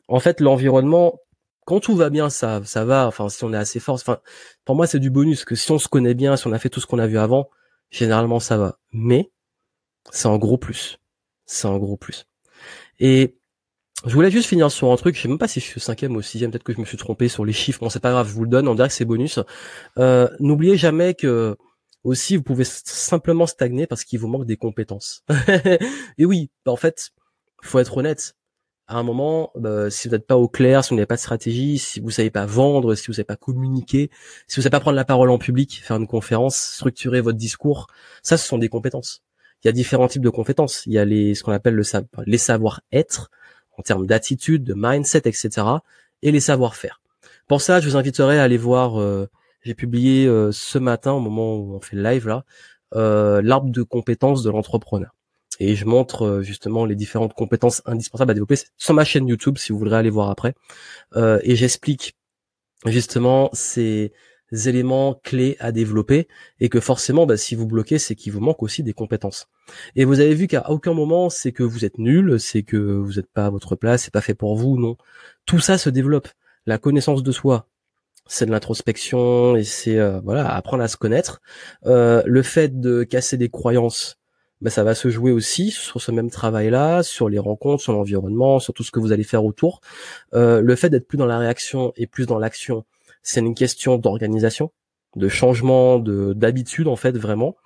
en fait, l'environnement, quand tout va bien, ça, ça va. Enfin, si on est assez fort, enfin, pour moi, c'est du bonus. Que si on se connaît bien, si on a fait tout ce qu'on a vu avant, généralement, ça va. Mais c'est en gros plus. C'est en gros plus. Et je voulais juste finir sur un truc. Je sais même pas si je suis cinquième ou sixième. Peut-être que je me suis trompé sur les chiffres. Bon, c'est pas grave. Je vous le donne. On dirait que c'est bonus. Euh, N'oubliez jamais que aussi vous pouvez simplement stagner parce qu'il vous manque des compétences. Et oui, bah, en fait, faut être honnête à un moment, bah, si vous n'êtes pas au clair, si vous n'avez pas de stratégie, si vous savez pas vendre, si vous savez pas communiquer, si vous savez pas prendre la parole en public, faire une conférence, structurer votre discours, ça, ce sont des compétences. Il y a différents types de compétences. Il y a les, ce qu'on appelle le les savoir-être, en termes d'attitude, de mindset, etc., et les savoir-faire. Pour ça, je vous inviterai à aller voir, euh, j'ai publié euh, ce matin, au moment où on fait le live là, euh, l'arbre de compétences de l'entrepreneur et je montre euh, justement les différentes compétences indispensables à développer sur ma chaîne YouTube si vous voudrez aller voir après. Euh, et j'explique justement ces éléments clés à développer et que forcément bah, si vous bloquez c'est qu'il vous manque aussi des compétences. Et vous avez vu qu'à aucun moment c'est que vous êtes nul, c'est que vous n'êtes pas à votre place, c'est pas fait pour vous, non. Tout ça se développe. La connaissance de soi, c'est de l'introspection et c'est euh, voilà apprendre à se connaître. Euh, le fait de casser des croyances, ben, ça va se jouer aussi sur ce même travail-là, sur les rencontres, sur l'environnement, sur tout ce que vous allez faire autour. Euh, le fait d'être plus dans la réaction et plus dans l'action, c'est une question d'organisation, de changement, de d'habitude en fait vraiment.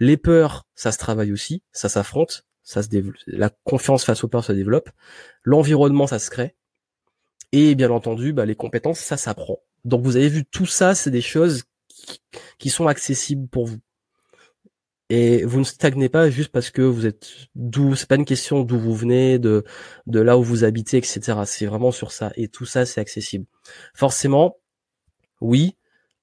Les peurs, ça se travaille aussi, ça s'affronte, ça se développe. La confiance face aux peurs se développe. L'environnement, ça se crée. Et bien entendu, bah, les compétences, ça s'apprend. Donc vous avez vu, tout ça, c'est des choses qui sont accessibles pour vous. Et vous ne stagnez pas juste parce que vous êtes d'où, c'est pas une question d'où vous venez, de, de là où vous habitez, etc. C'est vraiment sur ça. Et tout ça, c'est accessible. Forcément, oui,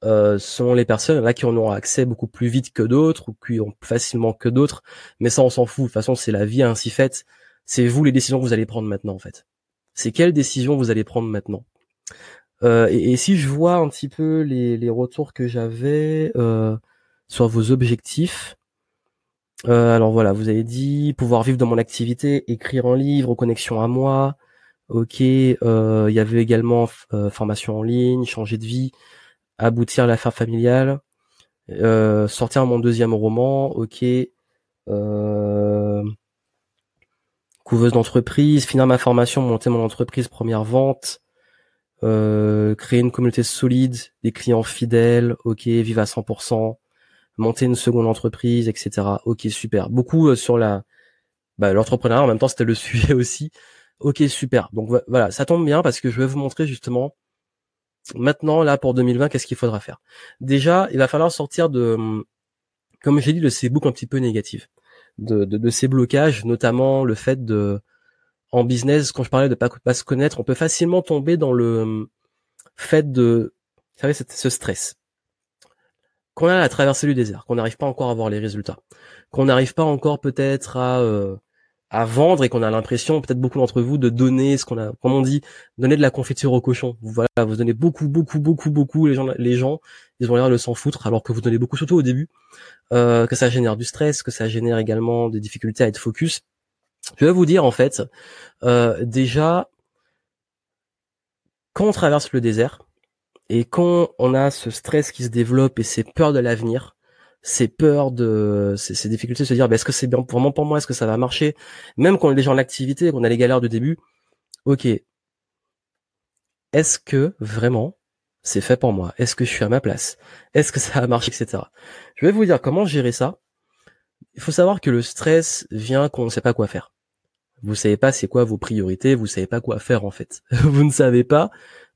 euh, les personnes, là qui en ont accès beaucoup plus vite que d'autres, ou qui ont plus facilement que d'autres, mais ça, on s'en fout. De toute façon, c'est la vie ainsi faite. C'est vous les décisions que vous allez prendre maintenant, en fait. C'est quelles décisions vous allez prendre maintenant. Euh, et, si je vois un petit peu les, les retours que j'avais euh, sur vos objectifs, euh, alors voilà, vous avez dit pouvoir vivre dans mon activité, écrire un livre, connexion à moi. Ok, euh, il y avait également euh, formation en ligne, changer de vie, aboutir à l'affaire familiale, sortir mon deuxième roman. Ok, couveuse d'entreprise, finir ma formation, monter mon entreprise, première vente, créer une communauté solide, des clients fidèles. Ok, vivre à 100% monter une seconde entreprise, etc. Ok, super. Beaucoup euh, sur la bah, l'entrepreneuriat. En même temps, c'était le sujet aussi. Ok, super. Donc voilà, ça tombe bien parce que je vais vous montrer justement maintenant là pour 2020 qu'est-ce qu'il faudra faire. Déjà, il va falloir sortir de, comme j'ai dit, de ces boucles un petit peu négatives, de, ces blocages, notamment le fait de en business, quand je parlais de pas, pas se connaître, on peut facilement tomber dans le fait de, vous savez, ce stress qu'on a à traverser le désert, qu'on n'arrive pas encore à voir les résultats, qu'on n'arrive pas encore peut-être à euh, à vendre et qu'on a l'impression, peut-être beaucoup d'entre vous, de donner ce qu'on a, comme on dit, donner de la confiture au cochon. Voilà, vous donnez beaucoup, beaucoup, beaucoup, beaucoup. Les gens, les gens, ils ont l'air de s'en foutre, alors que vous donnez beaucoup, surtout au début, euh, que ça génère du stress, que ça génère également des difficultés à être focus. Je vais vous dire en fait, euh, déjà, quand on traverse le désert, et quand on a ce stress qui se développe et ces peurs de l'avenir, ces peurs de ces, difficultés de se dire bah, est-ce que c'est bien vraiment pour moi? Est-ce que ça va marcher? Même quand on est déjà en activité qu'on a les galères de début ok. Est-ce que vraiment c'est fait pour moi? Est-ce que je suis à ma place? Est-ce que ça va marcher etc je vais vous dire comment gérer ça. Il faut savoir que le stress vient qu'on ne sait pas quoi faire. Vous savez pas c'est quoi vos priorités vous savez pas quoi faire en fait. Vous ne savez pas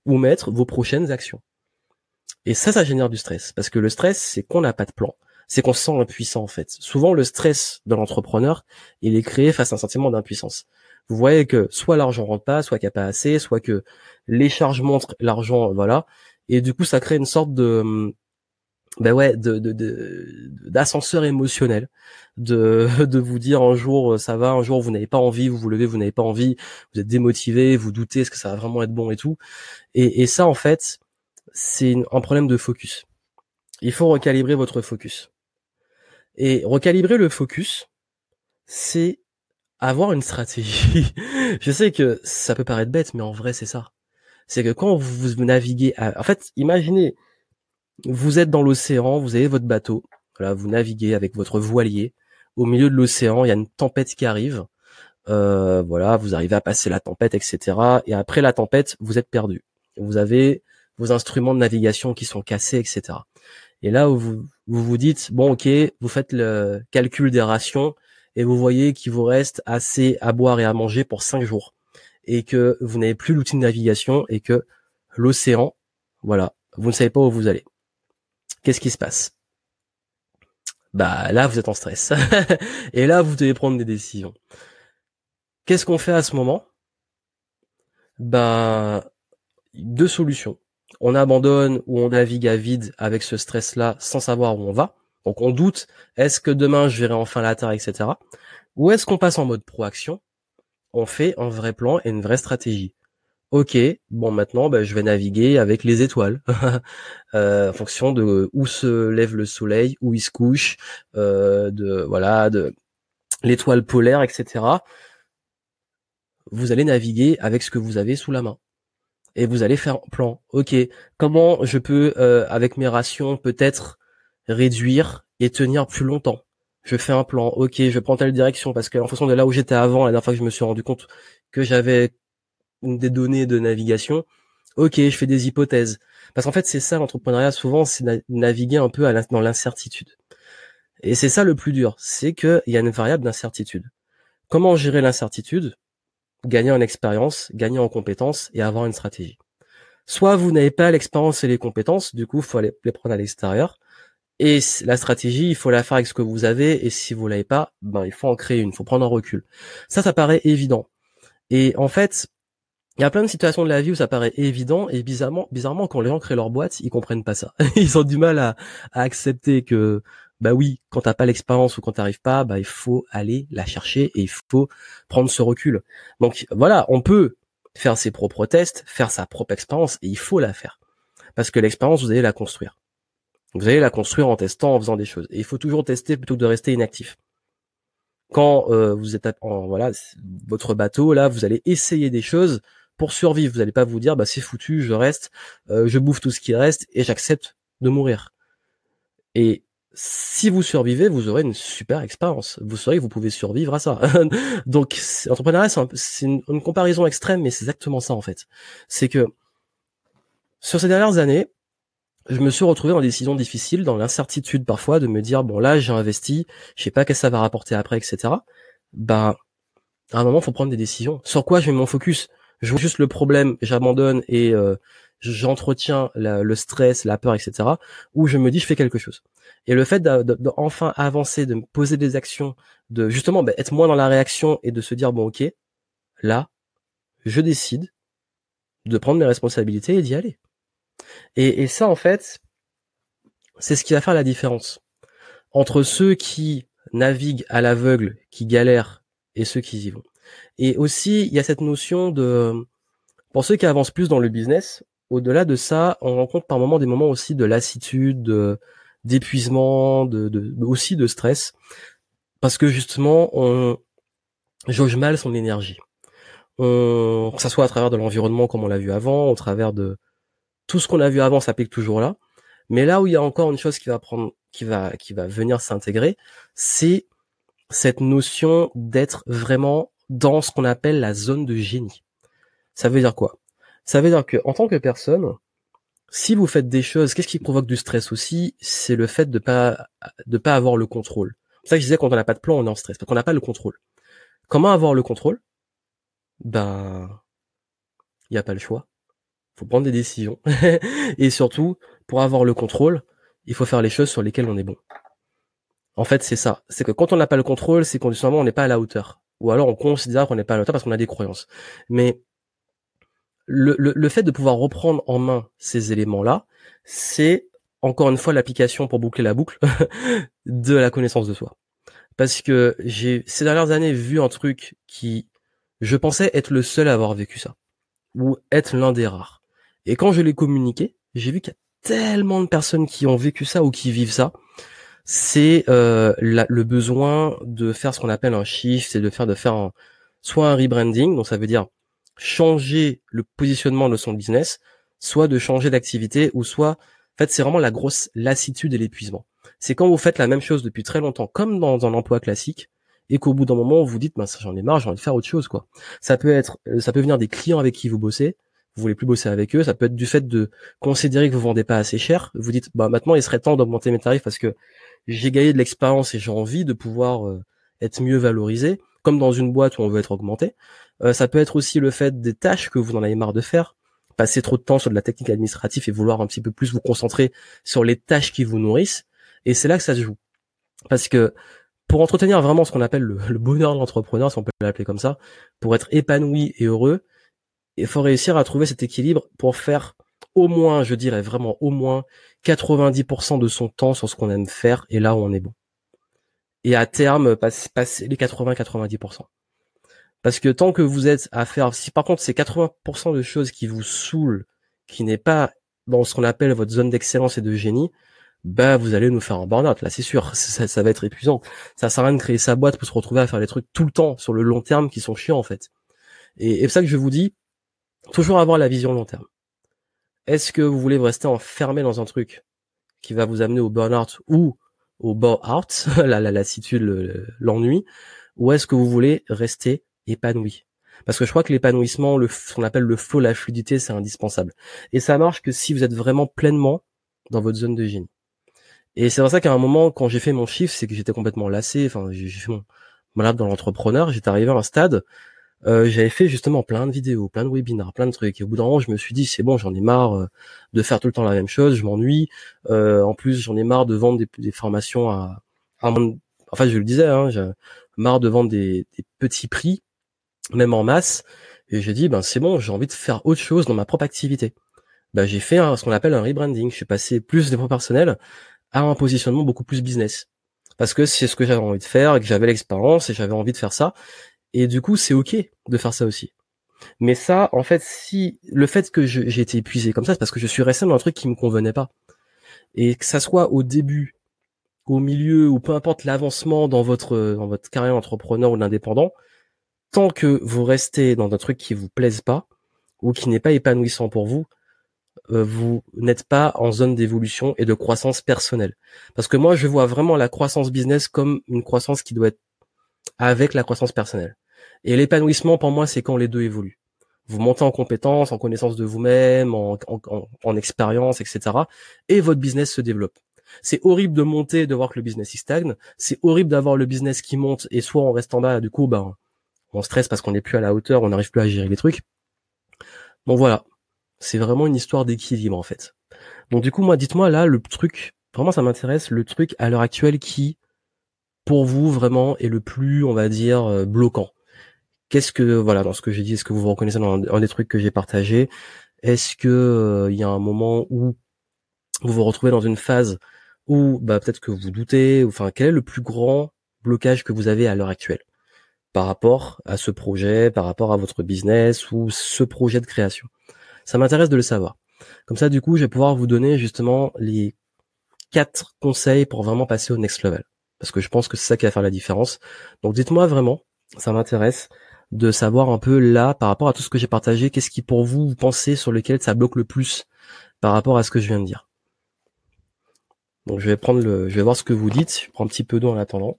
où mettre vos prochaines actions. Et ça ça génère du stress. Parce que le stress c'est qu'on n'a pas de plan c'est qu'on se sent impuissant en fait. Souvent le stress de l'entrepreneur, il est créé face à un sentiment d'impuissance. Vous voyez que soit l'argent rentre pas, soit qu'il n'y a pas assez, soit que les charges montrent l'argent, voilà. Et du coup, ça crée une sorte de, ben ouais, de, d'ascenseur émotionnel, de, de vous dire un jour ça va, un jour vous n'avez pas envie, vous vous levez, vous n'avez pas envie, vous êtes démotivé, vous doutez est-ce que ça va vraiment être bon et tout. Et, et ça en fait, c'est un problème de focus. Il faut recalibrer votre focus. Et recalibrer le focus, c'est avoir une stratégie. je sais que ça peut paraître bête, mais en vrai, c'est ça. C'est que quand vous naviguez, en fait, imaginez, vous êtes dans l'océan, vous avez votre bateau, voilà, vous naviguez avec votre voilier. Au milieu de l'océan, il y a une tempête qui arrive. Euh, voilà, vous arrivez à passer la tempête, etc. Et après la tempête, vous êtes perdu. Vous avez vos instruments de navigation qui sont cassés, etc. Et là où vous, vous dites, bon ok, vous faites le calcul des rations et vous voyez qu'il vous reste assez à boire et à manger pour cinq jours. Et que vous n'avez plus l'outil de navigation et que l'océan, voilà, vous ne savez pas où vous allez. Qu'est-ce qui se passe? Bah là, vous êtes en stress. et là, vous devez prendre des décisions. Qu'est-ce qu'on fait à ce moment? Bah deux solutions on abandonne ou on navigue à vide avec ce stress-là sans savoir où on va. Donc on doute, est-ce que demain je verrai enfin la Terre, etc. Ou est-ce qu'on passe en mode proaction? On fait un vrai plan et une vraie stratégie. Ok, bon maintenant ben, je vais naviguer avec les étoiles, euh, en fonction de où se lève le soleil, où il se couche, euh, de voilà, de l'étoile polaire, etc. Vous allez naviguer avec ce que vous avez sous la main et vous allez faire un plan. Ok, comment je peux euh, avec mes rations peut-être réduire et tenir plus longtemps? Je fais un plan. Ok, je prends telle direction parce qu'en fonction de là où j'étais avant, la dernière fois que je me suis rendu compte que j'avais des données de navigation, ok, je fais des hypothèses. Parce qu'en fait, c'est ça l'entrepreneuriat. Souvent, c'est naviguer un peu dans l'incertitude. Et c'est ça le plus dur, c'est qu'il y a une variable d'incertitude. Comment gérer l'incertitude? Gagner en expérience, gagner en compétences et avoir une stratégie. Soit vous n'avez pas l'expérience et les compétences, du coup, il faut aller les prendre à l'extérieur. Et la stratégie, il faut la faire avec ce que vous avez. Et si vous l'avez pas, ben il faut en créer une. Il faut prendre un recul. Ça, ça paraît évident. Et en fait, il y a plein de situations de la vie où ça paraît évident et bizarrement, bizarrement, quand les gens créent leur boîte, ils comprennent pas ça. ils ont du mal à, à accepter que bah oui, quand t'as pas l'expérience ou quand t'arrives pas, bah il faut aller la chercher et il faut prendre ce recul. Donc voilà, on peut faire ses propres tests, faire sa propre expérience et il faut la faire parce que l'expérience vous allez la construire. Vous allez la construire en testant, en faisant des choses. Et il faut toujours tester plutôt que de rester inactif. Quand euh, vous êtes en voilà votre bateau là, vous allez essayer des choses pour survivre. Vous n'allez pas vous dire bah c'est foutu, je reste, euh, je bouffe tout ce qui reste et j'accepte de mourir. Et si vous survivez, vous aurez une super expérience. Vous saurez que vous pouvez survivre à ça. Donc, l'entrepreneuriat, c'est une, une, comparaison extrême, mais c'est exactement ça en fait. C'est que sur ces dernières années, je me suis retrouvé dans des décisions difficiles, dans l'incertitude parfois de me dire bon là j'ai investi, je sais pas qu'est-ce que ça va rapporter après, etc. Bah à un moment faut prendre des décisions. Sur quoi je mets mon focus? Je vois juste le problème, j'abandonne et euh, j'entretiens le stress, la peur, etc. Ou je me dis je fais quelque chose. Et le fait d'enfin avancer, de poser des actions, de justement bah, être moins dans la réaction et de se dire bon ok, là, je décide de prendre mes responsabilités et d'y aller. Et, et ça en fait, c'est ce qui va faire la différence entre ceux qui naviguent à l'aveugle, qui galèrent, et ceux qui y vont. Et aussi, il y a cette notion de, pour ceux qui avancent plus dans le business, au-delà de ça, on rencontre par moments des moments aussi de lassitude, de, d'épuisement, de, de, aussi de stress, parce que justement on jauge mal son énergie. On, que ça soit à travers de l'environnement comme on l'a vu avant, au travers de tout ce qu'on a vu avant s'applique toujours là. Mais là où il y a encore une chose qui va prendre, qui va qui va venir s'intégrer, c'est cette notion d'être vraiment dans ce qu'on appelle la zone de génie. Ça veut dire quoi? Ça veut dire que en tant que personne, si vous faites des choses, qu'est-ce qui provoque du stress aussi? C'est le fait de pas de pas avoir le contrôle. C'est ça que je disais quand on n'a pas de plan, on est en stress parce qu'on n'a pas le contrôle. Comment avoir le contrôle? Ben, il n'y a pas le choix. Faut prendre des décisions et surtout pour avoir le contrôle, il faut faire les choses sur lesquelles on est bon. En fait, c'est ça. C'est que quand on n'a pas le contrôle, c'est qu'on n'est pas à la hauteur. Ou alors on considère qu'on n'est pas à la hauteur parce qu'on a des croyances. Mais le, le, fait de pouvoir reprendre en main ces éléments-là, c'est encore une fois l'application pour boucler la boucle de la connaissance de soi. Parce que j'ai ces dernières années vu un truc qui, je pensais être le seul à avoir vécu ça, ou être l'un des rares. Et quand je l'ai communiqué, j'ai vu qu'il y a tellement de personnes qui ont vécu ça ou qui vivent ça. C'est euh, le besoin de faire ce qu'on appelle un shift, c'est de faire de faire soit un rebranding, donc ça veut dire changer le positionnement de son business, soit de changer d'activité, ou soit, en fait, c'est vraiment la grosse lassitude et l'épuisement. C'est quand vous faites la même chose depuis très longtemps, comme dans un emploi classique, et qu'au bout d'un moment, vous dites, bah, j'en ai marre, j'ai envie de faire autre chose, quoi. Ça peut être, euh, ça peut venir des clients avec qui vous bossez, vous voulez plus bosser avec eux, ça peut être du fait de considérer que vous vendez pas assez cher, vous dites, bah, maintenant, il serait temps d'augmenter mes tarifs parce que j'ai gagné de l'expérience et j'ai envie de pouvoir euh, être mieux valorisé, comme dans une boîte où on veut être augmenté. Euh, ça peut être aussi le fait des tâches que vous en avez marre de faire, passer trop de temps sur de la technique administrative et vouloir un petit peu plus vous concentrer sur les tâches qui vous nourrissent. Et c'est là que ça se joue. Parce que pour entretenir vraiment ce qu'on appelle le, bonheur de l'entrepreneur, si on peut l'appeler comme ça, pour être épanoui et heureux, il faut réussir à trouver cet équilibre pour faire au moins, je dirais vraiment au moins 90% de son temps sur ce qu'on aime faire et là où on est bon. Et à terme, passer les 80-90%. Parce que tant que vous êtes à faire, si par contre c'est 80% de choses qui vous saoulent, qui n'est pas dans ce qu'on appelle votre zone d'excellence et de génie, bah vous allez nous faire un burn-out. Là, c'est sûr, ça, va être épuisant. Ça sert à rien de créer sa boîte pour se retrouver à faire des trucs tout le temps sur le long terme qui sont chiants en fait. Et, c'est ça que je vous dis, toujours avoir la vision long terme. Est-ce que vous voulez rester enfermé dans un truc qui va vous amener au burn-out ou au bore-out, la lassitude, l'ennui, ou est-ce que vous voulez rester épanoui. Parce que je crois que l'épanouissement, le, ce qu'on appelle le flow, la fluidité, c'est indispensable. Et ça marche que si vous êtes vraiment pleinement dans votre zone de génie. Et c'est pour ça qu'à un moment, quand j'ai fait mon chiffre, c'est que j'étais complètement lassé. Enfin, j'ai fait mon malade dans l'entrepreneur. J'étais arrivé à un stade. Euh, j'avais fait justement plein de vidéos, plein de webinars, plein de trucs. Et au bout d'un moment, je me suis dit, c'est bon, j'en ai marre euh, de faire tout le temps la même chose. Je m'ennuie. Euh, en plus, j'en ai marre de vendre des, des formations à, à Enfin, je le disais, hein, j'ai marre de vendre des, des petits prix même en masse. Et j'ai dit, ben c'est bon, j'ai envie de faire autre chose dans ma propre activité. Ben, j'ai fait ce qu'on appelle un rebranding. Je suis passé plus des personnel à un positionnement beaucoup plus business. Parce que c'est ce que j'avais envie de faire, et que j'avais l'expérience et j'avais envie de faire ça. Et du coup, c'est ok de faire ça aussi. Mais ça, en fait, si le fait que j'ai été épuisé comme ça, c'est parce que je suis resté dans un truc qui me convenait pas. Et que ça soit au début, au milieu, ou peu importe l'avancement dans votre dans votre carrière d'entrepreneur ou d'indépendant, tant que vous restez dans un truc qui vous plaise pas ou qui n'est pas épanouissant pour vous, euh, vous n'êtes pas en zone d'évolution et de croissance personnelle. Parce que moi, je vois vraiment la croissance business comme une croissance qui doit être avec la croissance personnelle. Et l'épanouissement, pour moi, c'est quand les deux évoluent. Vous montez en compétence, en connaissance de vous-même, en, en, expérience, etc. Et votre business se développe. C'est horrible de monter de voir que le business il stagne. C'est horrible d'avoir le business qui monte et soit on reste en bas, du coup, ben, on stresse parce qu'on n'est plus à la hauteur, on n'arrive plus à gérer les trucs. Donc voilà, c'est vraiment une histoire d'équilibre en fait. Donc du coup, moi, dites-moi là le truc, vraiment ça m'intéresse, le truc à l'heure actuelle qui, pour vous, vraiment est le plus, on va dire, euh, bloquant. Qu'est-ce que, voilà, dans ce que j'ai dit, est-ce que vous vous reconnaissez dans un, des trucs que j'ai partagé? Est-ce que euh, il y a un moment où vous vous retrouvez dans une phase où, bah, peut-être que vous doutez, enfin, quel est le plus grand blocage que vous avez à l'heure actuelle? Par rapport à ce projet, par rapport à votre business ou ce projet de création. Ça m'intéresse de le savoir. Comme ça, du coup, je vais pouvoir vous donner justement les quatre conseils pour vraiment passer au next level. Parce que je pense que c'est ça qui va faire la différence. Donc dites-moi vraiment, ça m'intéresse de savoir un peu là, par rapport à tout ce que j'ai partagé, qu'est-ce qui pour vous, vous pensez sur lequel ça bloque le plus par rapport à ce que je viens de dire. Donc je vais prendre le, je vais voir ce que vous dites. Je prends un petit peu d'eau en attendant.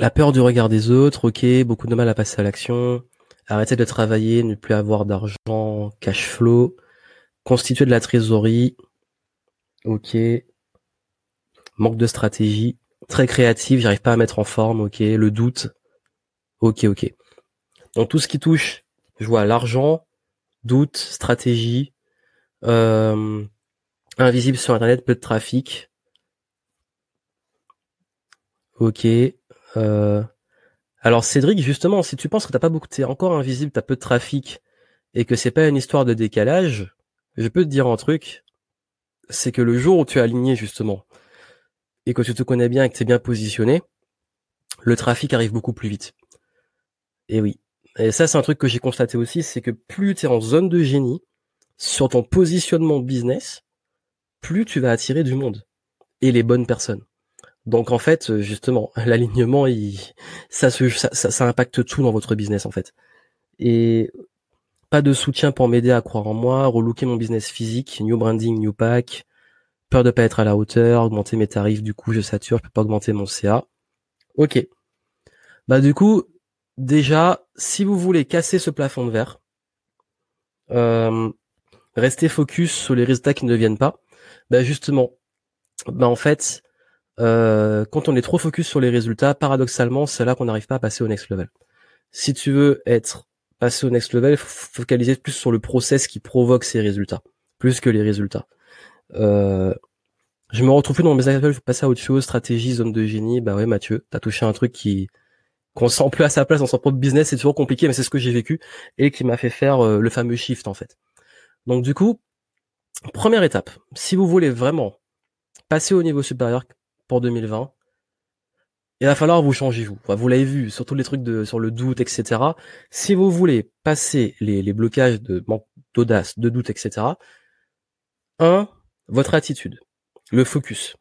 La peur du regard des autres, ok, beaucoup de mal à passer à l'action, arrêter de travailler, ne plus avoir d'argent, cash flow, constituer de la trésorerie, ok, manque de stratégie, très créatif, j'arrive pas à mettre en forme, ok, le doute, ok, ok. Donc tout ce qui touche, je vois l'argent, doute, stratégie, euh, invisible sur internet, peu de trafic, ok. Euh, alors Cédric, justement, si tu penses que t'as pas beaucoup, t'es encore invisible, t'as peu de trafic et que c'est pas une histoire de décalage, je peux te dire un truc, c'est que le jour où tu es aligné justement et que tu te connais bien et que tu es bien positionné, le trafic arrive beaucoup plus vite. Et oui. Et ça, c'est un truc que j'ai constaté aussi, c'est que plus tu es en zone de génie sur ton positionnement business, plus tu vas attirer du monde et les bonnes personnes. Donc en fait, justement, l'alignement, ça, ça, ça, impacte tout dans votre business en fait. Et pas de soutien pour m'aider à croire en moi, relooker mon business physique, new branding, new pack, peur de pas être à la hauteur, augmenter mes tarifs, du coup je sature, je peux pas augmenter mon CA. Ok. Bah du coup, déjà, si vous voulez casser ce plafond de verre, euh, restez focus sur les résultats qui ne viennent pas. Bah justement, bah en fait, euh, quand on est trop focus sur les résultats, paradoxalement, c'est là qu'on n'arrive pas à passer au next level. Si tu veux être passé au next level, focaliser plus sur le process qui provoque ces résultats, plus que les résultats. Euh, je me retrouve plus dans mes appels, je passer à autre chose, stratégie, zone de génie. Bah ouais, Mathieu, t'as touché un truc qui qu'on sent plus à sa place dans son propre business, c'est toujours compliqué, mais c'est ce que j'ai vécu et qui m'a fait faire euh, le fameux shift en fait. Donc du coup, première étape, si vous voulez vraiment passer au niveau supérieur pour 2020, il va falloir vous changer vous. vous l'avez vu, surtout les trucs de sur le doute, etc. Si vous voulez passer les, les blocages de manque d'audace, de doute, etc. Un, votre attitude, le focus.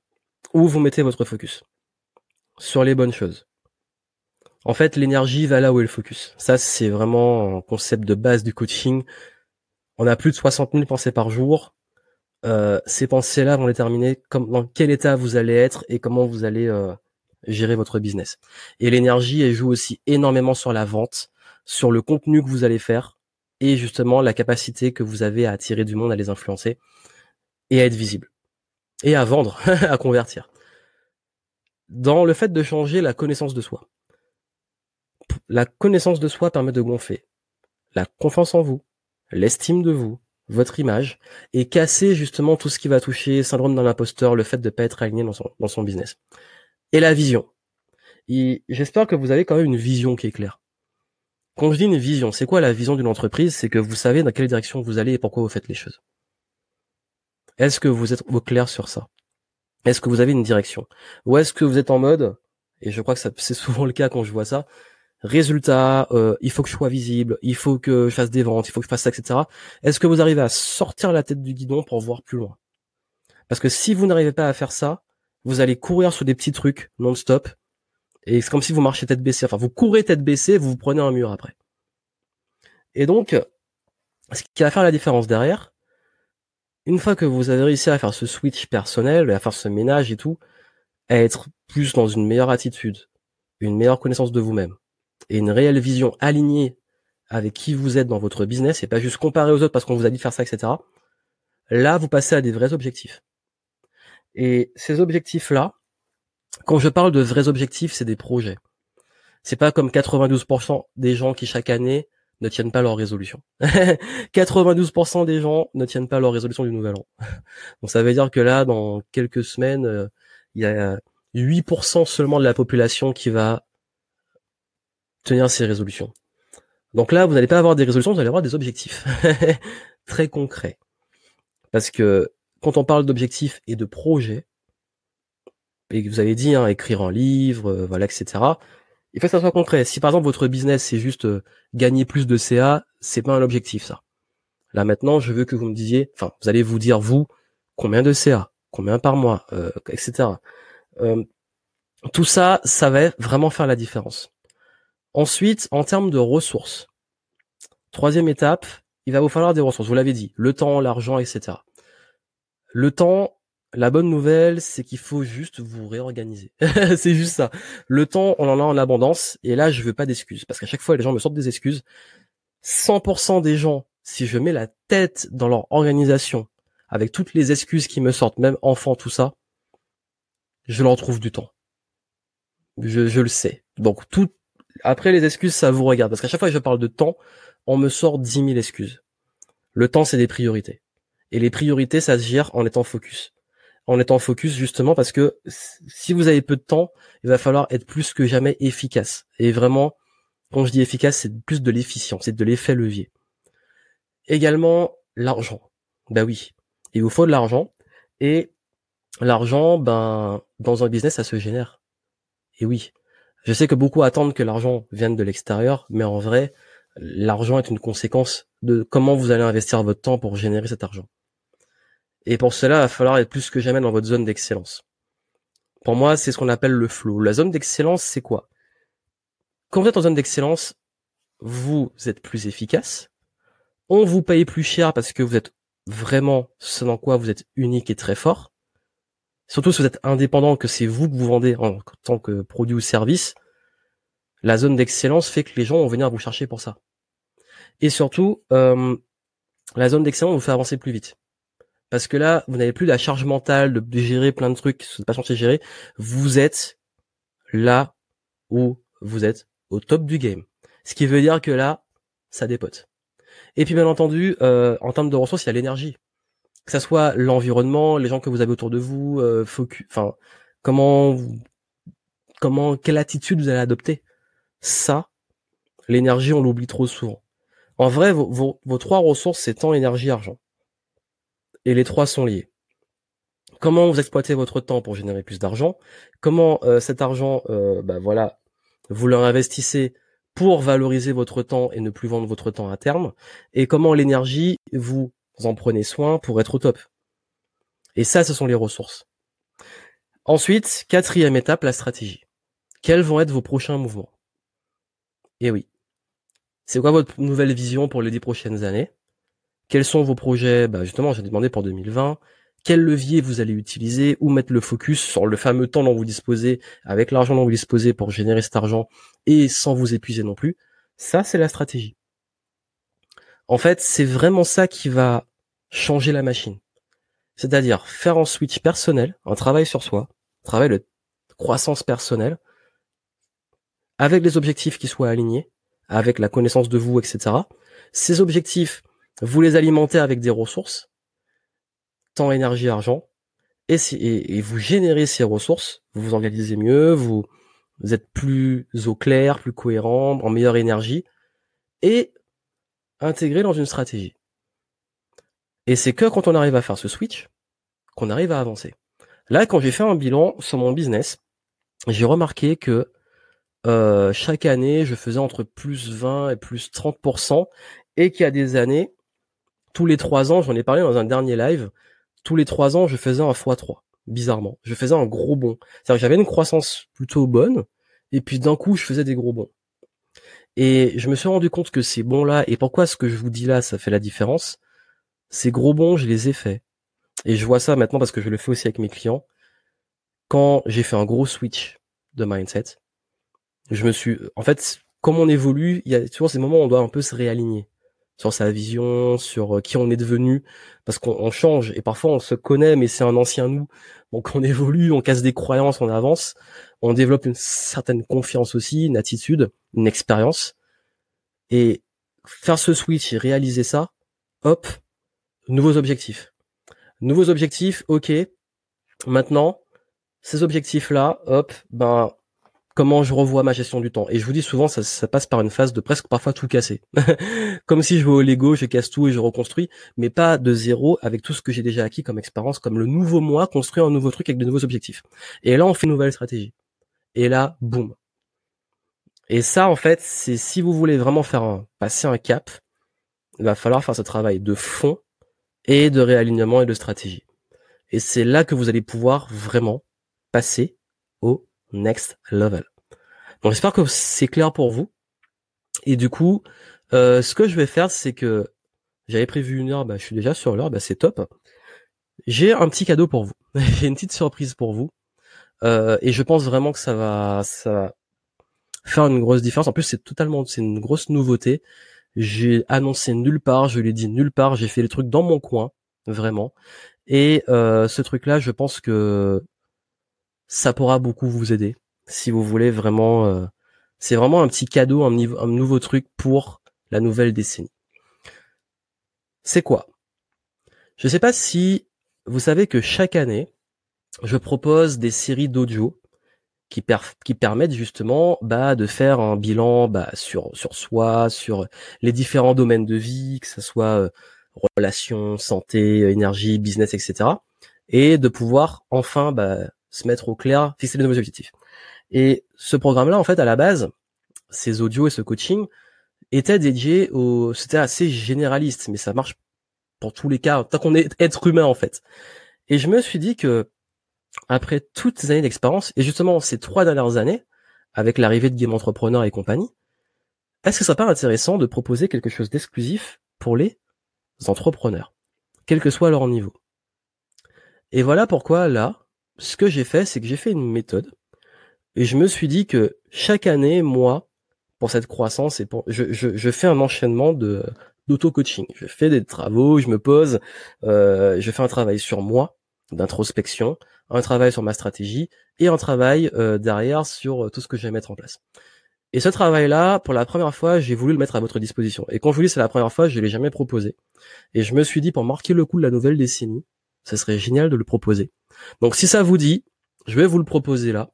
Où vous mettez votre focus? Sur les bonnes choses. En fait, l'énergie va là où est le focus. Ça, c'est vraiment un concept de base du coaching. On a plus de 60 000 pensées par jour. Euh, ces pensées-là vont déterminer comme, dans quel état vous allez être et comment vous allez euh, gérer votre business. Et l'énergie, elle joue aussi énormément sur la vente, sur le contenu que vous allez faire et justement la capacité que vous avez à attirer du monde, à les influencer et à être visible. Et à vendre, à convertir. Dans le fait de changer la connaissance de soi. La connaissance de soi permet de gonfler la confiance en vous, l'estime de vous, votre image, et casser justement tout ce qui va toucher syndrome d'un imposteur, le fait de ne pas être aligné dans son, dans son business. Et la vision. J'espère que vous avez quand même une vision qui est claire. Quand je dis une vision, c'est quoi la vision d'une entreprise? C'est que vous savez dans quelle direction vous allez et pourquoi vous faites les choses. Est-ce que vous êtes au clair sur ça? Est-ce que vous avez une direction? Ou est-ce que vous êtes en mode, et je crois que c'est souvent le cas quand je vois ça, résultat, euh, il faut que je sois visible, il faut que je fasse des ventes, il faut que je fasse ça, etc. Est-ce que vous arrivez à sortir la tête du guidon pour voir plus loin? Parce que si vous n'arrivez pas à faire ça, vous allez courir sur des petits trucs non-stop, et c'est comme si vous marchiez tête baissée. Enfin, vous courez tête baissée, vous vous prenez un mur après. Et donc, ce qui va faire la différence derrière, une fois que vous avez réussi à faire ce switch personnel, à faire ce ménage et tout, à être plus dans une meilleure attitude, une meilleure connaissance de vous-même, et une réelle vision alignée avec qui vous êtes dans votre business, et pas juste comparer aux autres parce qu'on vous a dit de faire ça, etc. Là, vous passez à des vrais objectifs. Et ces objectifs-là, quand je parle de vrais objectifs, c'est des projets. C'est pas comme 92% des gens qui chaque année ne tiennent pas leur résolution. 92% des gens ne tiennent pas leur résolution du nouvel an. Donc ça veut dire que là, dans quelques semaines, euh, il y a 8% seulement de la population qui va tenir ses résolutions. Donc là, vous n'allez pas avoir des résolutions, vous allez avoir des objectifs très concrets. Parce que quand on parle d'objectifs et de projets, et que vous avez dit, hein, écrire un livre, euh, voilà, etc il faut que ça soit concret. Si par exemple votre business c'est juste euh, gagner plus de CA, c'est pas un objectif ça. Là maintenant, je veux que vous me disiez, enfin, vous allez vous dire vous combien de CA, combien par mois, euh, etc. Euh, Tout ça, ça va vraiment faire la différence. Ensuite, en termes de ressources, troisième étape, il va vous falloir des ressources. Vous l'avez dit, le temps, l'argent, etc. Le temps, la bonne nouvelle, c'est qu'il faut juste vous réorganiser. c'est juste ça. Le temps, on en a en abondance. Et là, je veux pas d'excuses. Parce qu'à chaque fois, les gens me sortent des excuses. 100% des gens, si je mets la tête dans leur organisation, avec toutes les excuses qui me sortent, même enfant, tout ça, je leur trouve du temps. Je, je le sais. Donc tout, après les excuses, ça vous regarde. Parce qu'à chaque fois que je parle de temps, on me sort 10 000 excuses. Le temps, c'est des priorités. Et les priorités, ça se gère en étant focus en étant focus justement parce que si vous avez peu de temps, il va falloir être plus que jamais efficace. Et vraiment, quand je dis efficace, c'est plus de l'efficience, c'est de l'effet levier. Également, l'argent. Ben oui, il vous faut de l'argent. Et l'argent, ben, dans un business, ça se génère. Et oui, je sais que beaucoup attendent que l'argent vienne de l'extérieur, mais en vrai, l'argent est une conséquence de comment vous allez investir votre temps pour générer cet argent. Et pour cela, il va falloir être plus que jamais dans votre zone d'excellence. Pour moi, c'est ce qu'on appelle le flow. La zone d'excellence, c'est quoi? Quand vous êtes en zone d'excellence, vous êtes plus efficace. On vous paye plus cher parce que vous êtes vraiment ce dans quoi vous êtes unique et très fort. Surtout si vous êtes indépendant, que c'est vous que vous vendez en tant que produit ou service. La zone d'excellence fait que les gens vont venir vous chercher pour ça. Et surtout, euh, la zone d'excellence vous fait avancer plus vite. Parce que là, vous n'avez plus la charge mentale de gérer plein de trucs vous pas censé gérer. Vous êtes là où vous êtes au top du game. Ce qui veut dire que là, ça dépote. Et puis bien entendu, euh, en termes de ressources, il y a l'énergie. Que ça soit l'environnement, les gens que vous avez autour de vous, euh, enfin, comment, comment, quelle attitude vous allez adopter. Ça, l'énergie, on l'oublie trop souvent. En vrai, vos, vos trois ressources, c'est temps, énergie, argent et les trois sont liés. Comment vous exploitez votre temps pour générer plus d'argent? Comment euh, cet argent, euh, bah voilà, vous le réinvestissez pour valoriser votre temps et ne plus vendre votre temps à terme? Et comment l'énergie, vous en prenez soin pour être au top Et ça, ce sont les ressources. Ensuite, quatrième étape, la stratégie. Quels vont être vos prochains mouvements? Et oui. C'est quoi votre nouvelle vision pour les dix prochaines années? Quels sont vos projets? Bah Justement, j'ai demandé pour 2020. Quel levier vous allez utiliser Où mettre le focus sur le fameux temps dont vous disposez, avec l'argent dont vous disposez pour générer cet argent et sans vous épuiser non plus? Ça, c'est la stratégie. En fait, c'est vraiment ça qui va changer la machine. C'est-à-dire faire un switch personnel, un travail sur soi, travail de croissance personnelle, avec des objectifs qui soient alignés, avec la connaissance de vous, etc. Ces objectifs, vous les alimentez avec des ressources, temps, énergie, argent, et, vous générez ces ressources, vous vous organisez mieux, vous, êtes plus au clair, plus cohérent, en meilleure énergie, et intégré dans une stratégie. Et c'est que quand on arrive à faire ce switch, qu'on arrive à avancer. Là, quand j'ai fait un bilan sur mon business, j'ai remarqué que euh, chaque année, je faisais entre plus 20 et plus 30%, et qu'il y a des années, tous les trois ans, j'en ai parlé dans un dernier live, tous les trois ans, je faisais un x3, bizarrement. Je faisais un gros bond. C'est-à-dire que j'avais une croissance plutôt bonne, et puis d'un coup, je faisais des gros bons. Et je me suis rendu compte que ces bons-là, et pourquoi ce que je vous dis là, ça fait la différence, ces gros bons, je les ai faits. Et je vois ça maintenant parce que je le fais aussi avec mes clients. Quand j'ai fait un gros switch de mindset, je me suis, en fait, comme on évolue, il y a toujours ces moments où on doit un peu se réaligner sur sa vision, sur euh, qui on est devenu, parce qu'on change et parfois on se connaît, mais c'est un ancien nous. Donc on évolue, on casse des croyances, on avance, on développe une certaine confiance aussi, une attitude, une expérience. Et faire ce switch et réaliser ça, hop, nouveaux objectifs. Nouveaux objectifs, ok. Maintenant, ces objectifs-là, hop, ben comment je revois ma gestion du temps? Et je vous dis souvent, ça, ça passe par une phase de presque parfois tout casser. comme si je vais au Lego, je casse tout et je reconstruis, mais pas de zéro avec tout ce que j'ai déjà acquis comme expérience, comme le nouveau moi, construire un nouveau truc avec de nouveaux objectifs. Et là, on fait une nouvelle stratégie. Et là, boum. Et ça, en fait, c'est si vous voulez vraiment faire passer un cap, il va falloir faire ce travail de fond et de réalignement et de stratégie. Et c'est là que vous allez pouvoir vraiment passer au next level. Donc j'espère que c'est clair pour vous. Et du coup, euh, ce que je vais faire, c'est que j'avais prévu une heure, bah, je suis déjà sur l'heure, bah, c'est top. J'ai un petit cadeau pour vous. J'ai une petite surprise pour vous. Euh, et je pense vraiment que ça va, ça va faire une grosse différence. En plus, c'est totalement, c'est une grosse nouveauté. J'ai annoncé nulle part, je l'ai dit nulle part. J'ai fait les trucs dans mon coin, vraiment. Et euh, ce truc-là, je pense que ça pourra beaucoup vous aider si vous voulez vraiment. Euh, c'est vraiment un petit cadeau, un, un nouveau truc pour la nouvelle décennie. C'est quoi? Je ne sais pas si vous savez que chaque année, je propose des séries d'audio qui, qui permettent justement bah, de faire un bilan bah, sur, sur soi, sur les différents domaines de vie, que ce soit euh, relations, santé, énergie, business, etc. Et de pouvoir enfin bah, se mettre au clair, fixer de nouveaux objectifs. Et ce programme-là, en fait, à la base, ces audios et ce coaching étaient dédiés au, c'était assez généraliste, mais ça marche pour tous les cas, tant qu'on est être humain, en fait. Et je me suis dit que, après toutes ces années d'expérience, et justement ces trois dernières années, avec l'arrivée de Game Entrepreneur et compagnie, est-ce que ça serait pas intéressant de proposer quelque chose d'exclusif pour les entrepreneurs, quel que soit leur niveau? Et voilà pourquoi là, ce que j'ai fait, c'est que j'ai fait une méthode et je me suis dit que chaque année, moi, pour cette croissance, et pour, je, fais un enchaînement d'auto-coaching. Je fais des travaux, je me pose, euh, je fais un travail sur moi, d'introspection, un travail sur ma stratégie et un travail euh, derrière sur euh, tout ce que je vais mettre en place. Et ce travail-là, pour la première fois, j'ai voulu le mettre à votre disposition. Et quand je vous dis c'est la première fois, je l'ai jamais proposé. Et je me suis dit, pour marquer le coup de la nouvelle décennie, ce serait génial de le proposer. Donc si ça vous dit, je vais vous le proposer là.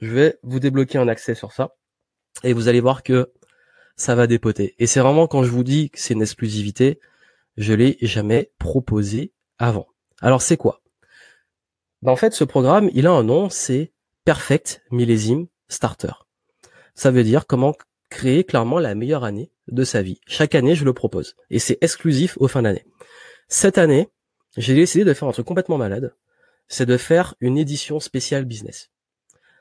Je vais vous débloquer un accès sur ça. Et vous allez voir que ça va dépoter. Et c'est vraiment quand je vous dis que c'est une exclusivité, je l'ai jamais proposé avant. Alors c'est quoi? Ben, En fait, ce programme, il a un nom, c'est Perfect Millésime Starter. Ça veut dire comment créer clairement la meilleure année de sa vie. Chaque année, je le propose. Et c'est exclusif aux fins d'année. Cette année, j'ai décidé de faire un truc complètement malade. C'est de faire une édition spéciale business.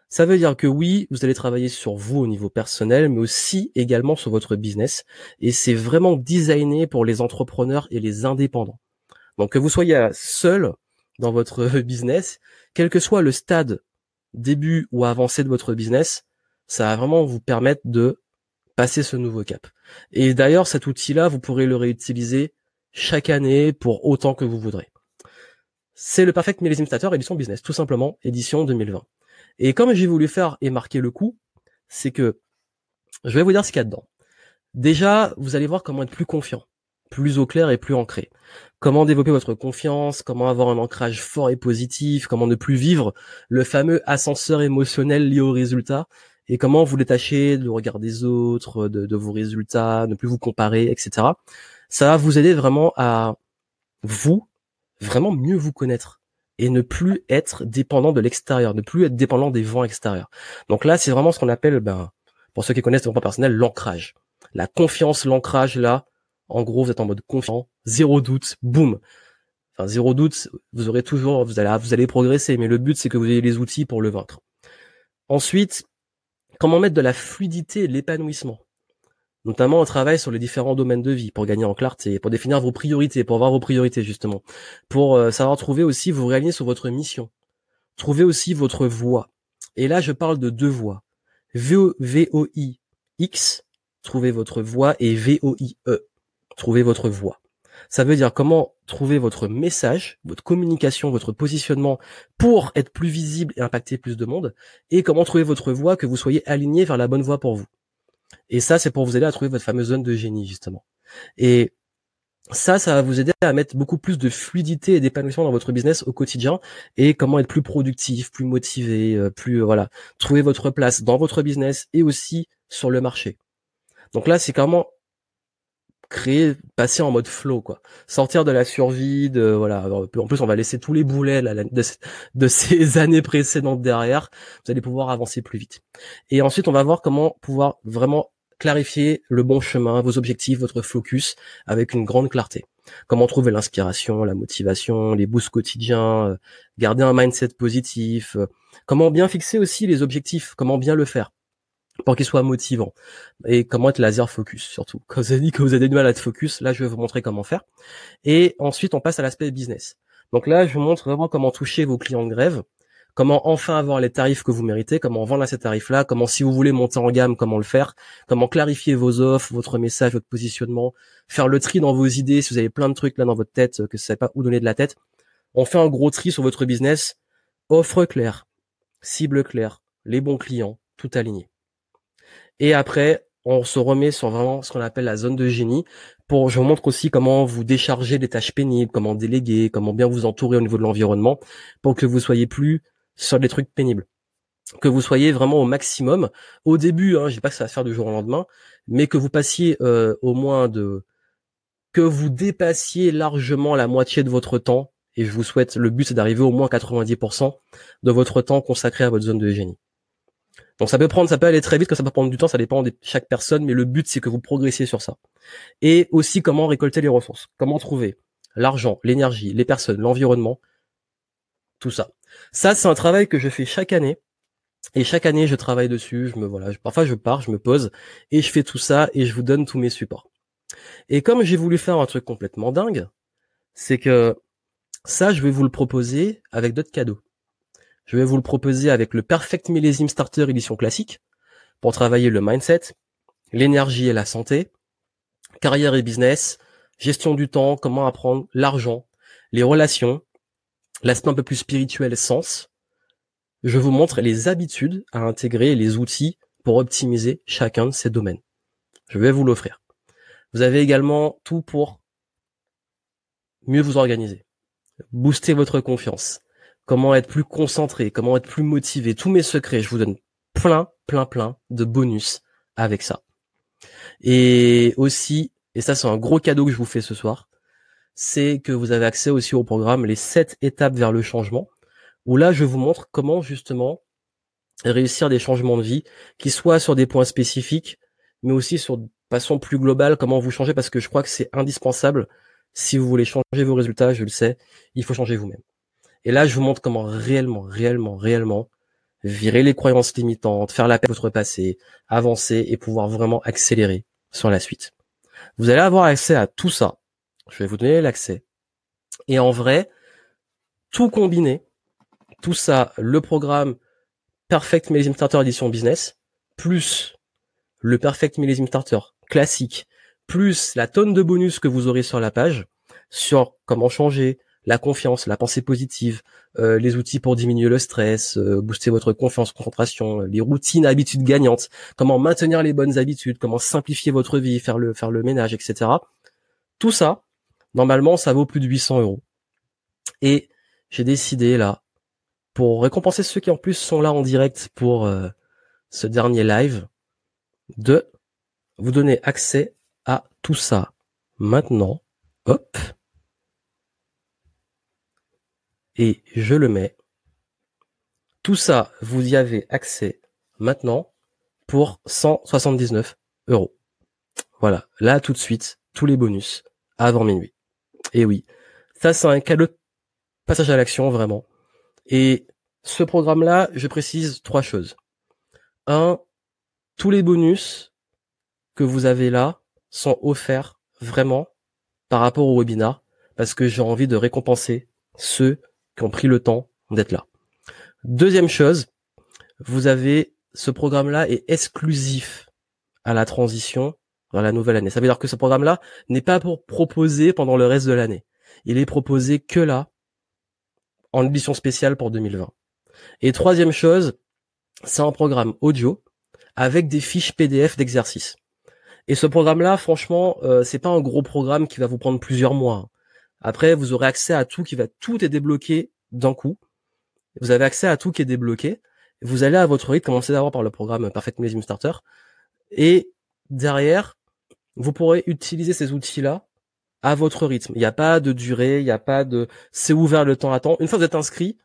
Ça veut dire que oui, vous allez travailler sur vous au niveau personnel, mais aussi également sur votre business. Et c'est vraiment designé pour les entrepreneurs et les indépendants. Donc que vous soyez seul dans votre business, quel que soit le stade début ou avancé de votre business, ça va vraiment vous permettre de passer ce nouveau cap. Et d'ailleurs, cet outil-là, vous pourrez le réutiliser chaque année pour autant que vous voudrez. C'est le Perfect Millésime Starter édition business, tout simplement, édition 2020. Et comme j'ai voulu faire et marquer le coup, c'est que je vais vous dire ce qu'il y a dedans. Déjà, vous allez voir comment être plus confiant, plus au clair et plus ancré. Comment développer votre confiance, comment avoir un ancrage fort et positif, comment ne plus vivre le fameux ascenseur émotionnel lié aux résultats, et comment vous détacher du regard des autres, de, vos résultats, ne plus vous comparer, etc. Ça va vous aider vraiment à vous vraiment mieux vous connaître et ne plus être dépendant de l'extérieur, ne plus être dépendant des vents extérieurs. Donc là, c'est vraiment ce qu'on appelle, ben, pour ceux qui connaissent le développement personnel, l'ancrage. La confiance, l'ancrage, là, en gros, vous êtes en mode confiant, zéro doute, boum. Enfin, zéro doute, vous aurez toujours, vous allez, vous allez progresser, mais le but, c'est que vous ayez les outils pour le vaincre. Ensuite, comment mettre de la fluidité et de l'épanouissement? Notamment on travaille sur les différents domaines de vie pour gagner en clarté, pour définir vos priorités, pour avoir vos priorités justement, pour euh, savoir trouver aussi vous réaligner sur votre mission, trouver aussi votre voie. Et là, je parle de deux voies. V-O-I-X, trouver votre voie, et V-O-I-E, trouver votre voie. Ça veut dire comment trouver votre message, votre communication, votre positionnement pour être plus visible et impacter plus de monde, et comment trouver votre voie que vous soyez aligné vers la bonne voie pour vous. Et ça, c'est pour vous aider à trouver votre fameuse zone de génie, justement. Et ça, ça va vous aider à mettre beaucoup plus de fluidité et d'épanouissement dans votre business au quotidien et comment être plus productif, plus motivé, euh, plus euh, voilà, trouver votre place dans votre business et aussi sur le marché. Donc là, c'est comment créer, passer en mode flow, quoi. Sortir de la survie, de voilà. En plus, on va laisser tous les boulets de, de ces années précédentes derrière. Vous allez pouvoir avancer plus vite. Et ensuite, on va voir comment pouvoir vraiment clarifier le bon chemin, vos objectifs, votre focus avec une grande clarté. Comment trouver l'inspiration, la motivation, les boosts quotidiens, euh, garder un mindset positif, euh, Comment bien fixer aussi les objectifs, comment bien le faire pour qu'il soit motivant et comment être laser focus surtout. Quand vous avez dit que vous avez du mal à être focus, là je vais vous montrer comment faire. Et ensuite on passe à l'aspect business. Donc là je vous montre vraiment comment toucher vos clients de grève, comment enfin avoir les tarifs que vous méritez, comment vendre à ces tarifs-là, comment si vous voulez monter en gamme, comment le faire, comment clarifier vos offres, votre message, votre positionnement, faire le tri dans vos idées si vous avez plein de trucs là dans votre tête que vous savez pas où donner de la tête. On fait un gros tri sur votre business, offre claire, cible claire, les bons clients, tout aligné. Et après, on se remet sur vraiment ce qu'on appelle la zone de génie. Pour, je vous montre aussi comment vous décharger des tâches pénibles, comment déléguer, comment bien vous entourer au niveau de l'environnement, pour que vous soyez plus sur des trucs pénibles, que vous soyez vraiment au maximum. Au début, hein, je dis pas que ça va se faire du jour au lendemain, mais que vous passiez euh, au moins de, que vous dépassiez largement la moitié de votre temps. Et je vous souhaite, le but c'est d'arriver au moins 90% de votre temps consacré à votre zone de génie. Donc ça peut prendre, ça peut aller très vite, que ça peut prendre du temps, ça dépend de chaque personne, mais le but c'est que vous progressiez sur ça. Et aussi comment récolter les ressources, comment trouver l'argent, l'énergie, les personnes, l'environnement, tout ça. Ça c'est un travail que je fais chaque année. Et chaque année, je travaille dessus. Je me voilà. parfois, je pars, je me pose et je fais tout ça et je vous donne tous mes supports. Et comme j'ai voulu faire un truc complètement dingue, c'est que ça, je vais vous le proposer avec d'autres cadeaux. Je vais vous le proposer avec le Perfect Millésime Starter édition classique pour travailler le mindset, l'énergie et la santé, carrière et business, gestion du temps, comment apprendre l'argent, les relations, l'aspect un peu plus spirituel, sens. Je vous montre les habitudes à intégrer les outils pour optimiser chacun de ces domaines. Je vais vous l'offrir. Vous avez également tout pour mieux vous organiser, booster votre confiance, comment être plus concentré, comment être plus motivé, tous mes secrets. Je vous donne plein, plein, plein de bonus avec ça. Et aussi, et ça c'est un gros cadeau que je vous fais ce soir, c'est que vous avez accès aussi au programme Les 7 étapes vers le changement, où là je vous montre comment justement réussir des changements de vie qui soient sur des points spécifiques, mais aussi sur de façon plus globale, comment vous changer, parce que je crois que c'est indispensable. Si vous voulez changer vos résultats, je le sais, il faut changer vous-même. Et là, je vous montre comment réellement, réellement, réellement virer les croyances limitantes, faire la paix votre passé, avancer et pouvoir vraiment accélérer sur la suite. Vous allez avoir accès à tout ça. Je vais vous donner l'accès. Et en vrai, tout combiné, tout ça, le programme Perfect Millésime Starter Edition Business, plus le Perfect Millésime Starter classique, plus la tonne de bonus que vous aurez sur la page, sur comment changer, la confiance, la pensée positive, euh, les outils pour diminuer le stress, euh, booster votre confiance, concentration, les routines, habitudes gagnantes, comment maintenir les bonnes habitudes, comment simplifier votre vie, faire le faire le ménage, etc. Tout ça, normalement, ça vaut plus de 800 euros. Et j'ai décidé là, pour récompenser ceux qui en plus sont là en direct pour euh, ce dernier live, de vous donner accès à tout ça maintenant. Hop et je le mets. Tout ça, vous y avez accès maintenant pour 179 euros. Voilà, là tout de suite, tous les bonus avant minuit. Et oui, ça c'est un cadeau de passage à l'action vraiment. Et ce programme-là, je précise trois choses. Un, tous les bonus que vous avez là sont offerts vraiment par rapport au webinar parce que j'ai envie de récompenser ceux qui ont pris le temps d'être là. Deuxième chose, vous avez ce programme-là est exclusif à la transition dans la nouvelle année. Ça veut dire que ce programme-là n'est pas pour proposer pendant le reste de l'année. Il est proposé que là, en édition spéciale pour 2020. Et troisième chose, c'est un programme audio avec des fiches PDF d'exercices. Et ce programme-là, franchement, euh, c'est pas un gros programme qui va vous prendre plusieurs mois. Après, vous aurez accès à tout qui va tout est débloqué d'un coup. Vous avez accès à tout qui est débloqué. Vous allez à votre rythme, commencer d'abord par le programme Perfect Millésime Starter. Et derrière, vous pourrez utiliser ces outils-là à votre rythme. Il n'y a pas de durée, il n'y a pas de c'est ouvert le temps à temps. Une fois que vous êtes inscrit,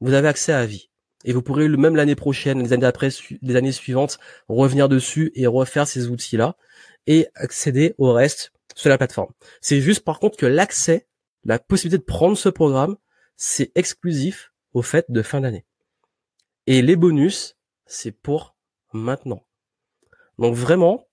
vous avez accès à vie. Et vous pourrez même l'année prochaine, les années après, les années suivantes, revenir dessus et refaire ces outils-là et accéder au reste sur la plateforme. C'est juste par contre que l'accès la possibilité de prendre ce programme, c'est exclusif au fait de fin d'année. Et les bonus, c'est pour maintenant. Donc vraiment,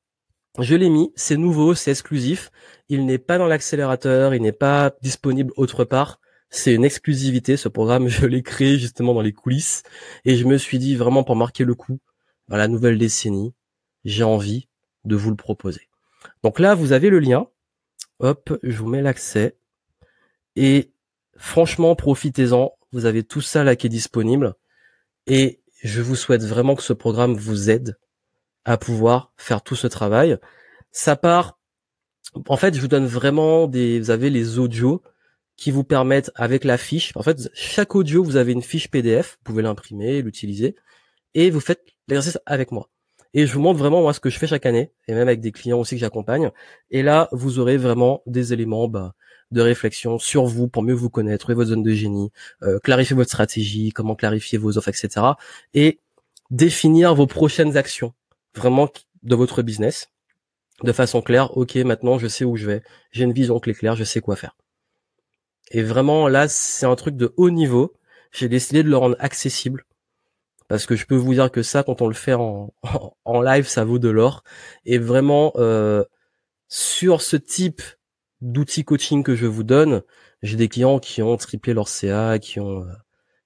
je l'ai mis, c'est nouveau, c'est exclusif. Il n'est pas dans l'accélérateur, il n'est pas disponible autre part. C'est une exclusivité, ce programme, je l'ai créé justement dans les coulisses. Et je me suis dit vraiment pour marquer le coup, dans la nouvelle décennie, j'ai envie de vous le proposer. Donc là, vous avez le lien. Hop, je vous mets l'accès. Et franchement, profitez-en. Vous avez tout ça là qui est disponible. Et je vous souhaite vraiment que ce programme vous aide à pouvoir faire tout ce travail. Ça part, en fait, je vous donne vraiment des, vous avez les audios qui vous permettent avec la fiche. En fait, chaque audio, vous avez une fiche PDF, vous pouvez l'imprimer, l'utiliser, et vous faites l'exercice avec moi. Et je vous montre vraiment moi ce que je fais chaque année, et même avec des clients aussi que j'accompagne. Et là, vous aurez vraiment des éléments bah, de réflexion sur vous pour mieux vous connaître, trouver votre zone de génie, euh, clarifier votre stratégie, comment clarifier vos offres, etc. Et définir vos prochaines actions vraiment de votre business de façon claire. Ok, maintenant je sais où je vais, j'ai une vision claire, je sais quoi faire. Et vraiment là, c'est un truc de haut niveau. J'ai décidé de le rendre accessible parce que je peux vous dire que ça, quand on le fait en, en live, ça vaut de l'or. Et vraiment, euh, sur ce type d'outils coaching que je vous donne, j'ai des clients qui ont triplé leur CA, qui ont euh,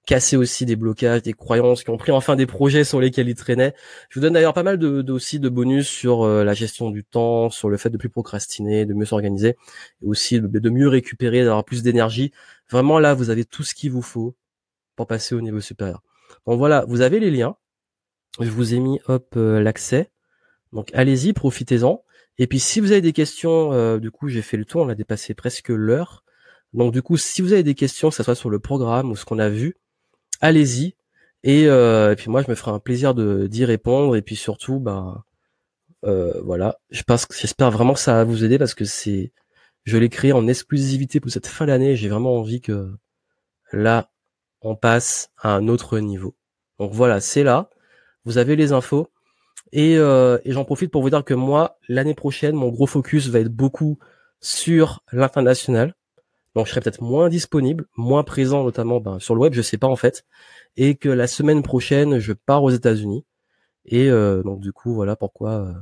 cassé aussi des blocages, des croyances, qui ont pris enfin des projets sur lesquels ils traînaient. Je vous donne d'ailleurs pas mal de, aussi de bonus sur euh, la gestion du temps, sur le fait de plus procrastiner, de mieux s'organiser, et aussi de, de mieux récupérer, d'avoir plus d'énergie. Vraiment là, vous avez tout ce qu'il vous faut pour passer au niveau supérieur. Donc voilà, vous avez les liens. Je vous ai mis hop euh, l'accès. Donc allez-y, profitez-en. Et puis si vous avez des questions, euh, du coup j'ai fait le tour, on a dépassé presque l'heure. Donc du coup, si vous avez des questions, que ce soit sur le programme ou ce qu'on a vu, allez-y. Et, euh, et, puis moi, je me ferai un plaisir de d'y répondre. Et puis surtout, bah voilà, je pense, j'espère vraiment que ça va vous aider parce que c'est, je l'ai créé en exclusivité pour cette fin d'année. J'ai vraiment envie que là, on passe à un autre niveau. Donc voilà, c'est là. Vous avez les infos. Et, euh, et j'en profite pour vous dire que moi, l'année prochaine, mon gros focus va être beaucoup sur l'international. Donc je serai peut-être moins disponible, moins présent notamment ben, sur le web, je sais pas en fait. Et que la semaine prochaine, je pars aux États-Unis. Et euh, donc du coup, voilà pourquoi euh,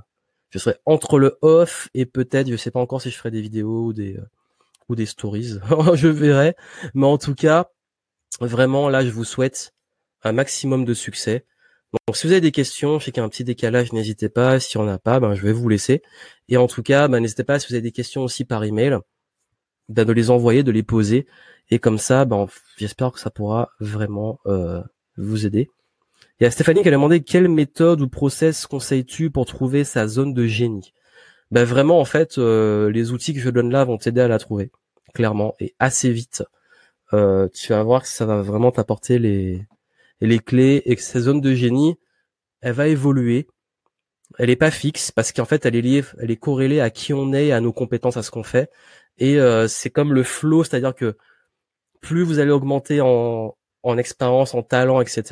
je serai entre le off et peut-être, je sais pas encore si je ferai des vidéos ou des ou des stories, je verrai. Mais en tout cas, Vraiment, là, je vous souhaite un maximum de succès. Donc, si vous avez des questions, je sais qu'il y a un petit décalage, n'hésitez pas. Si on n'a pas, ben, je vais vous laisser. Et en tout cas, ben, n'hésitez pas, si vous avez des questions aussi par email, ben, de les envoyer, de les poser. Et comme ça, ben, j'espère que ça pourra vraiment euh, vous aider. Il y a Stéphanie qui a demandé quelle méthode ou process conseilles-tu pour trouver sa zone de génie? Ben vraiment, en fait, euh, les outils que je donne là vont t'aider à la trouver, clairement, et assez vite. Euh, tu vas voir que ça va vraiment t'apporter les, les clés et que cette zone de génie, elle va évoluer. Elle est pas fixe parce qu'en fait, elle est liée, elle est corrélée à qui on est, à nos compétences, à ce qu'on fait. Et euh, c'est comme le flow, c'est-à-dire que plus vous allez augmenter en, en expérience, en talent, etc.,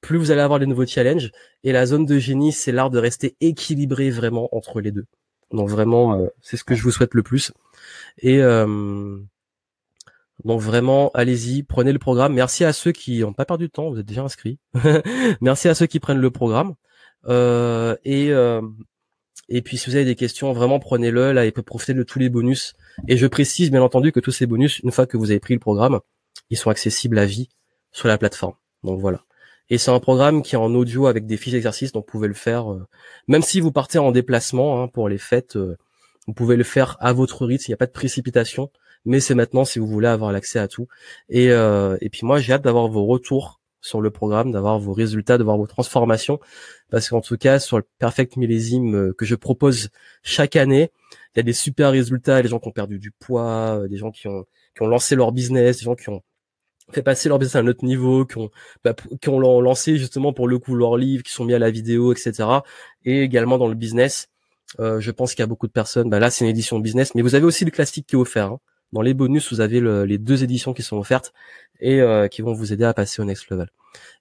plus vous allez avoir des nouveaux challenges. Et la zone de génie, c'est l'art de rester équilibré vraiment entre les deux. Donc vraiment, euh, c'est ce que je vous souhaite le plus. Et euh, donc vraiment, allez-y, prenez le programme. Merci à ceux qui n'ont pas perdu de temps, vous êtes déjà inscrits. Merci à ceux qui prennent le programme. Euh, et euh, et puis si vous avez des questions, vraiment prenez-le là et profiter de tous les bonus. Et je précise bien entendu que tous ces bonus, une fois que vous avez pris le programme, ils sont accessibles à vie sur la plateforme. Donc voilà. Et c'est un programme qui est en audio avec des fiches d'exercice, donc vous pouvez le faire, euh, même si vous partez en déplacement hein, pour les fêtes, vous pouvez le faire à votre rythme, il n'y a pas de précipitation mais c'est maintenant si vous voulez avoir l'accès à tout. Et, euh, et puis moi, j'ai hâte d'avoir vos retours sur le programme, d'avoir vos résultats, de voir vos transformations, parce qu'en tout cas, sur le Perfect Millésime euh, que je propose chaque année, il y a des super résultats, des gens qui ont perdu du poids, euh, des gens qui ont, qui ont lancé leur business, des gens qui ont fait passer leur business à un autre niveau, qui ont, bah, qui ont lancé justement pour le coup leur livre, qui sont mis à la vidéo, etc. Et également dans le business, euh, je pense qu'il y a beaucoup de personnes. Bah là, c'est une édition business, mais vous avez aussi le classique qui est offert. Hein. Dans les bonus, vous avez les deux éditions qui sont offertes et euh, qui vont vous aider à passer au next level.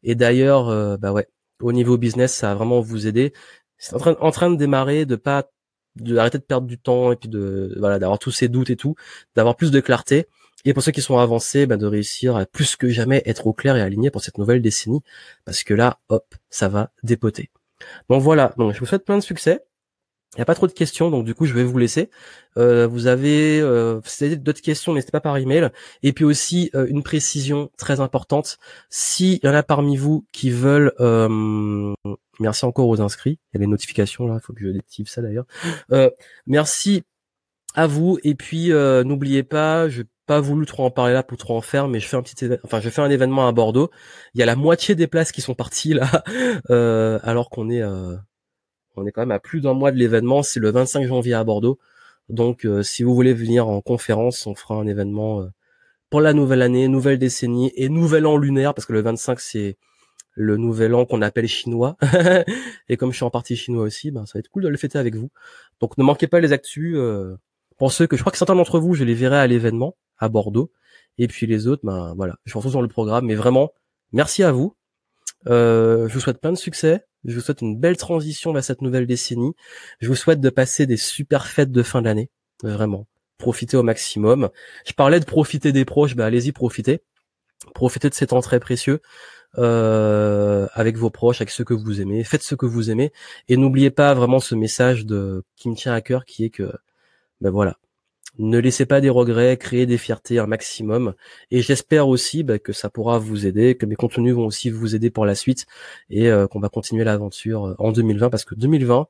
Et d'ailleurs, euh, bah ouais, au niveau business, ça va vraiment vous aider. C'est en train, de démarrer, de pas d'arrêter de perdre du temps et puis de voilà d'avoir tous ces doutes et tout, d'avoir plus de clarté. Et pour ceux qui sont avancés, bah, de réussir à plus que jamais être au clair et aligné pour cette nouvelle décennie, parce que là, hop, ça va dépoter. Donc voilà, donc je vous souhaite plein de succès. Il n'y a pas trop de questions, donc du coup, je vais vous laisser. Euh, vous avez euh, d'autres questions, n'hésitez pas par email. Et puis aussi euh, une précision très importante. S'il y en a parmi vous qui veulent, euh, merci encore aux inscrits. Il y a les notifications là, il faut que je déactive ça d'ailleurs. Euh, merci à vous. Et puis n'oubliez pas, je pas voulu trop en parler là pour trop en faire, mais je fais un petit, enfin je fais un événement à Bordeaux. Il y a la moitié des places qui sont parties là, alors qu'on est on est quand même à plus d'un mois de l'événement. C'est le 25 janvier à Bordeaux. Donc, euh, si vous voulez venir en conférence, on fera un événement euh, pour la nouvelle année, nouvelle décennie et nouvel an lunaire, parce que le 25 c'est le nouvel an qu'on appelle chinois. et comme je suis en partie chinois aussi, ben ça va être cool de le fêter avec vous. Donc, ne manquez pas les actus. Euh, pour ceux que je crois que certains d'entre vous, je les verrai à l'événement à Bordeaux. Et puis les autres, ben voilà, je pense dans le programme. Mais vraiment, merci à vous. je vous souhaite plein de succès. Je vous souhaite une belle transition vers cette nouvelle décennie. Je vous souhaite de passer des super fêtes de fin d'année. Vraiment. Profitez au maximum. Je parlais de profiter des proches, bah allez-y, profitez. Profitez de ces temps très précieux. Euh, avec vos proches, avec ceux que vous aimez, faites ce que vous aimez et n'oubliez pas vraiment ce message de qui me tient à cœur qui est que ben voilà, ne laissez pas des regrets, créez des fiertés un maximum. Et j'espère aussi bah, que ça pourra vous aider, que mes contenus vont aussi vous aider pour la suite et euh, qu'on va continuer l'aventure euh, en 2020 parce que 2020,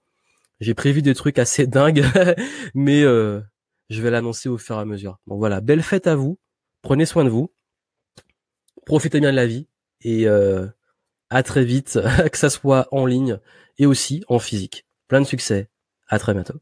j'ai prévu des trucs assez dingues, mais euh, je vais l'annoncer au fur et à mesure. Bon voilà, belle fête à vous, prenez soin de vous, profitez bien de la vie et à très vite, que ça soit en ligne et aussi en physique. Plein de succès, à très bientôt.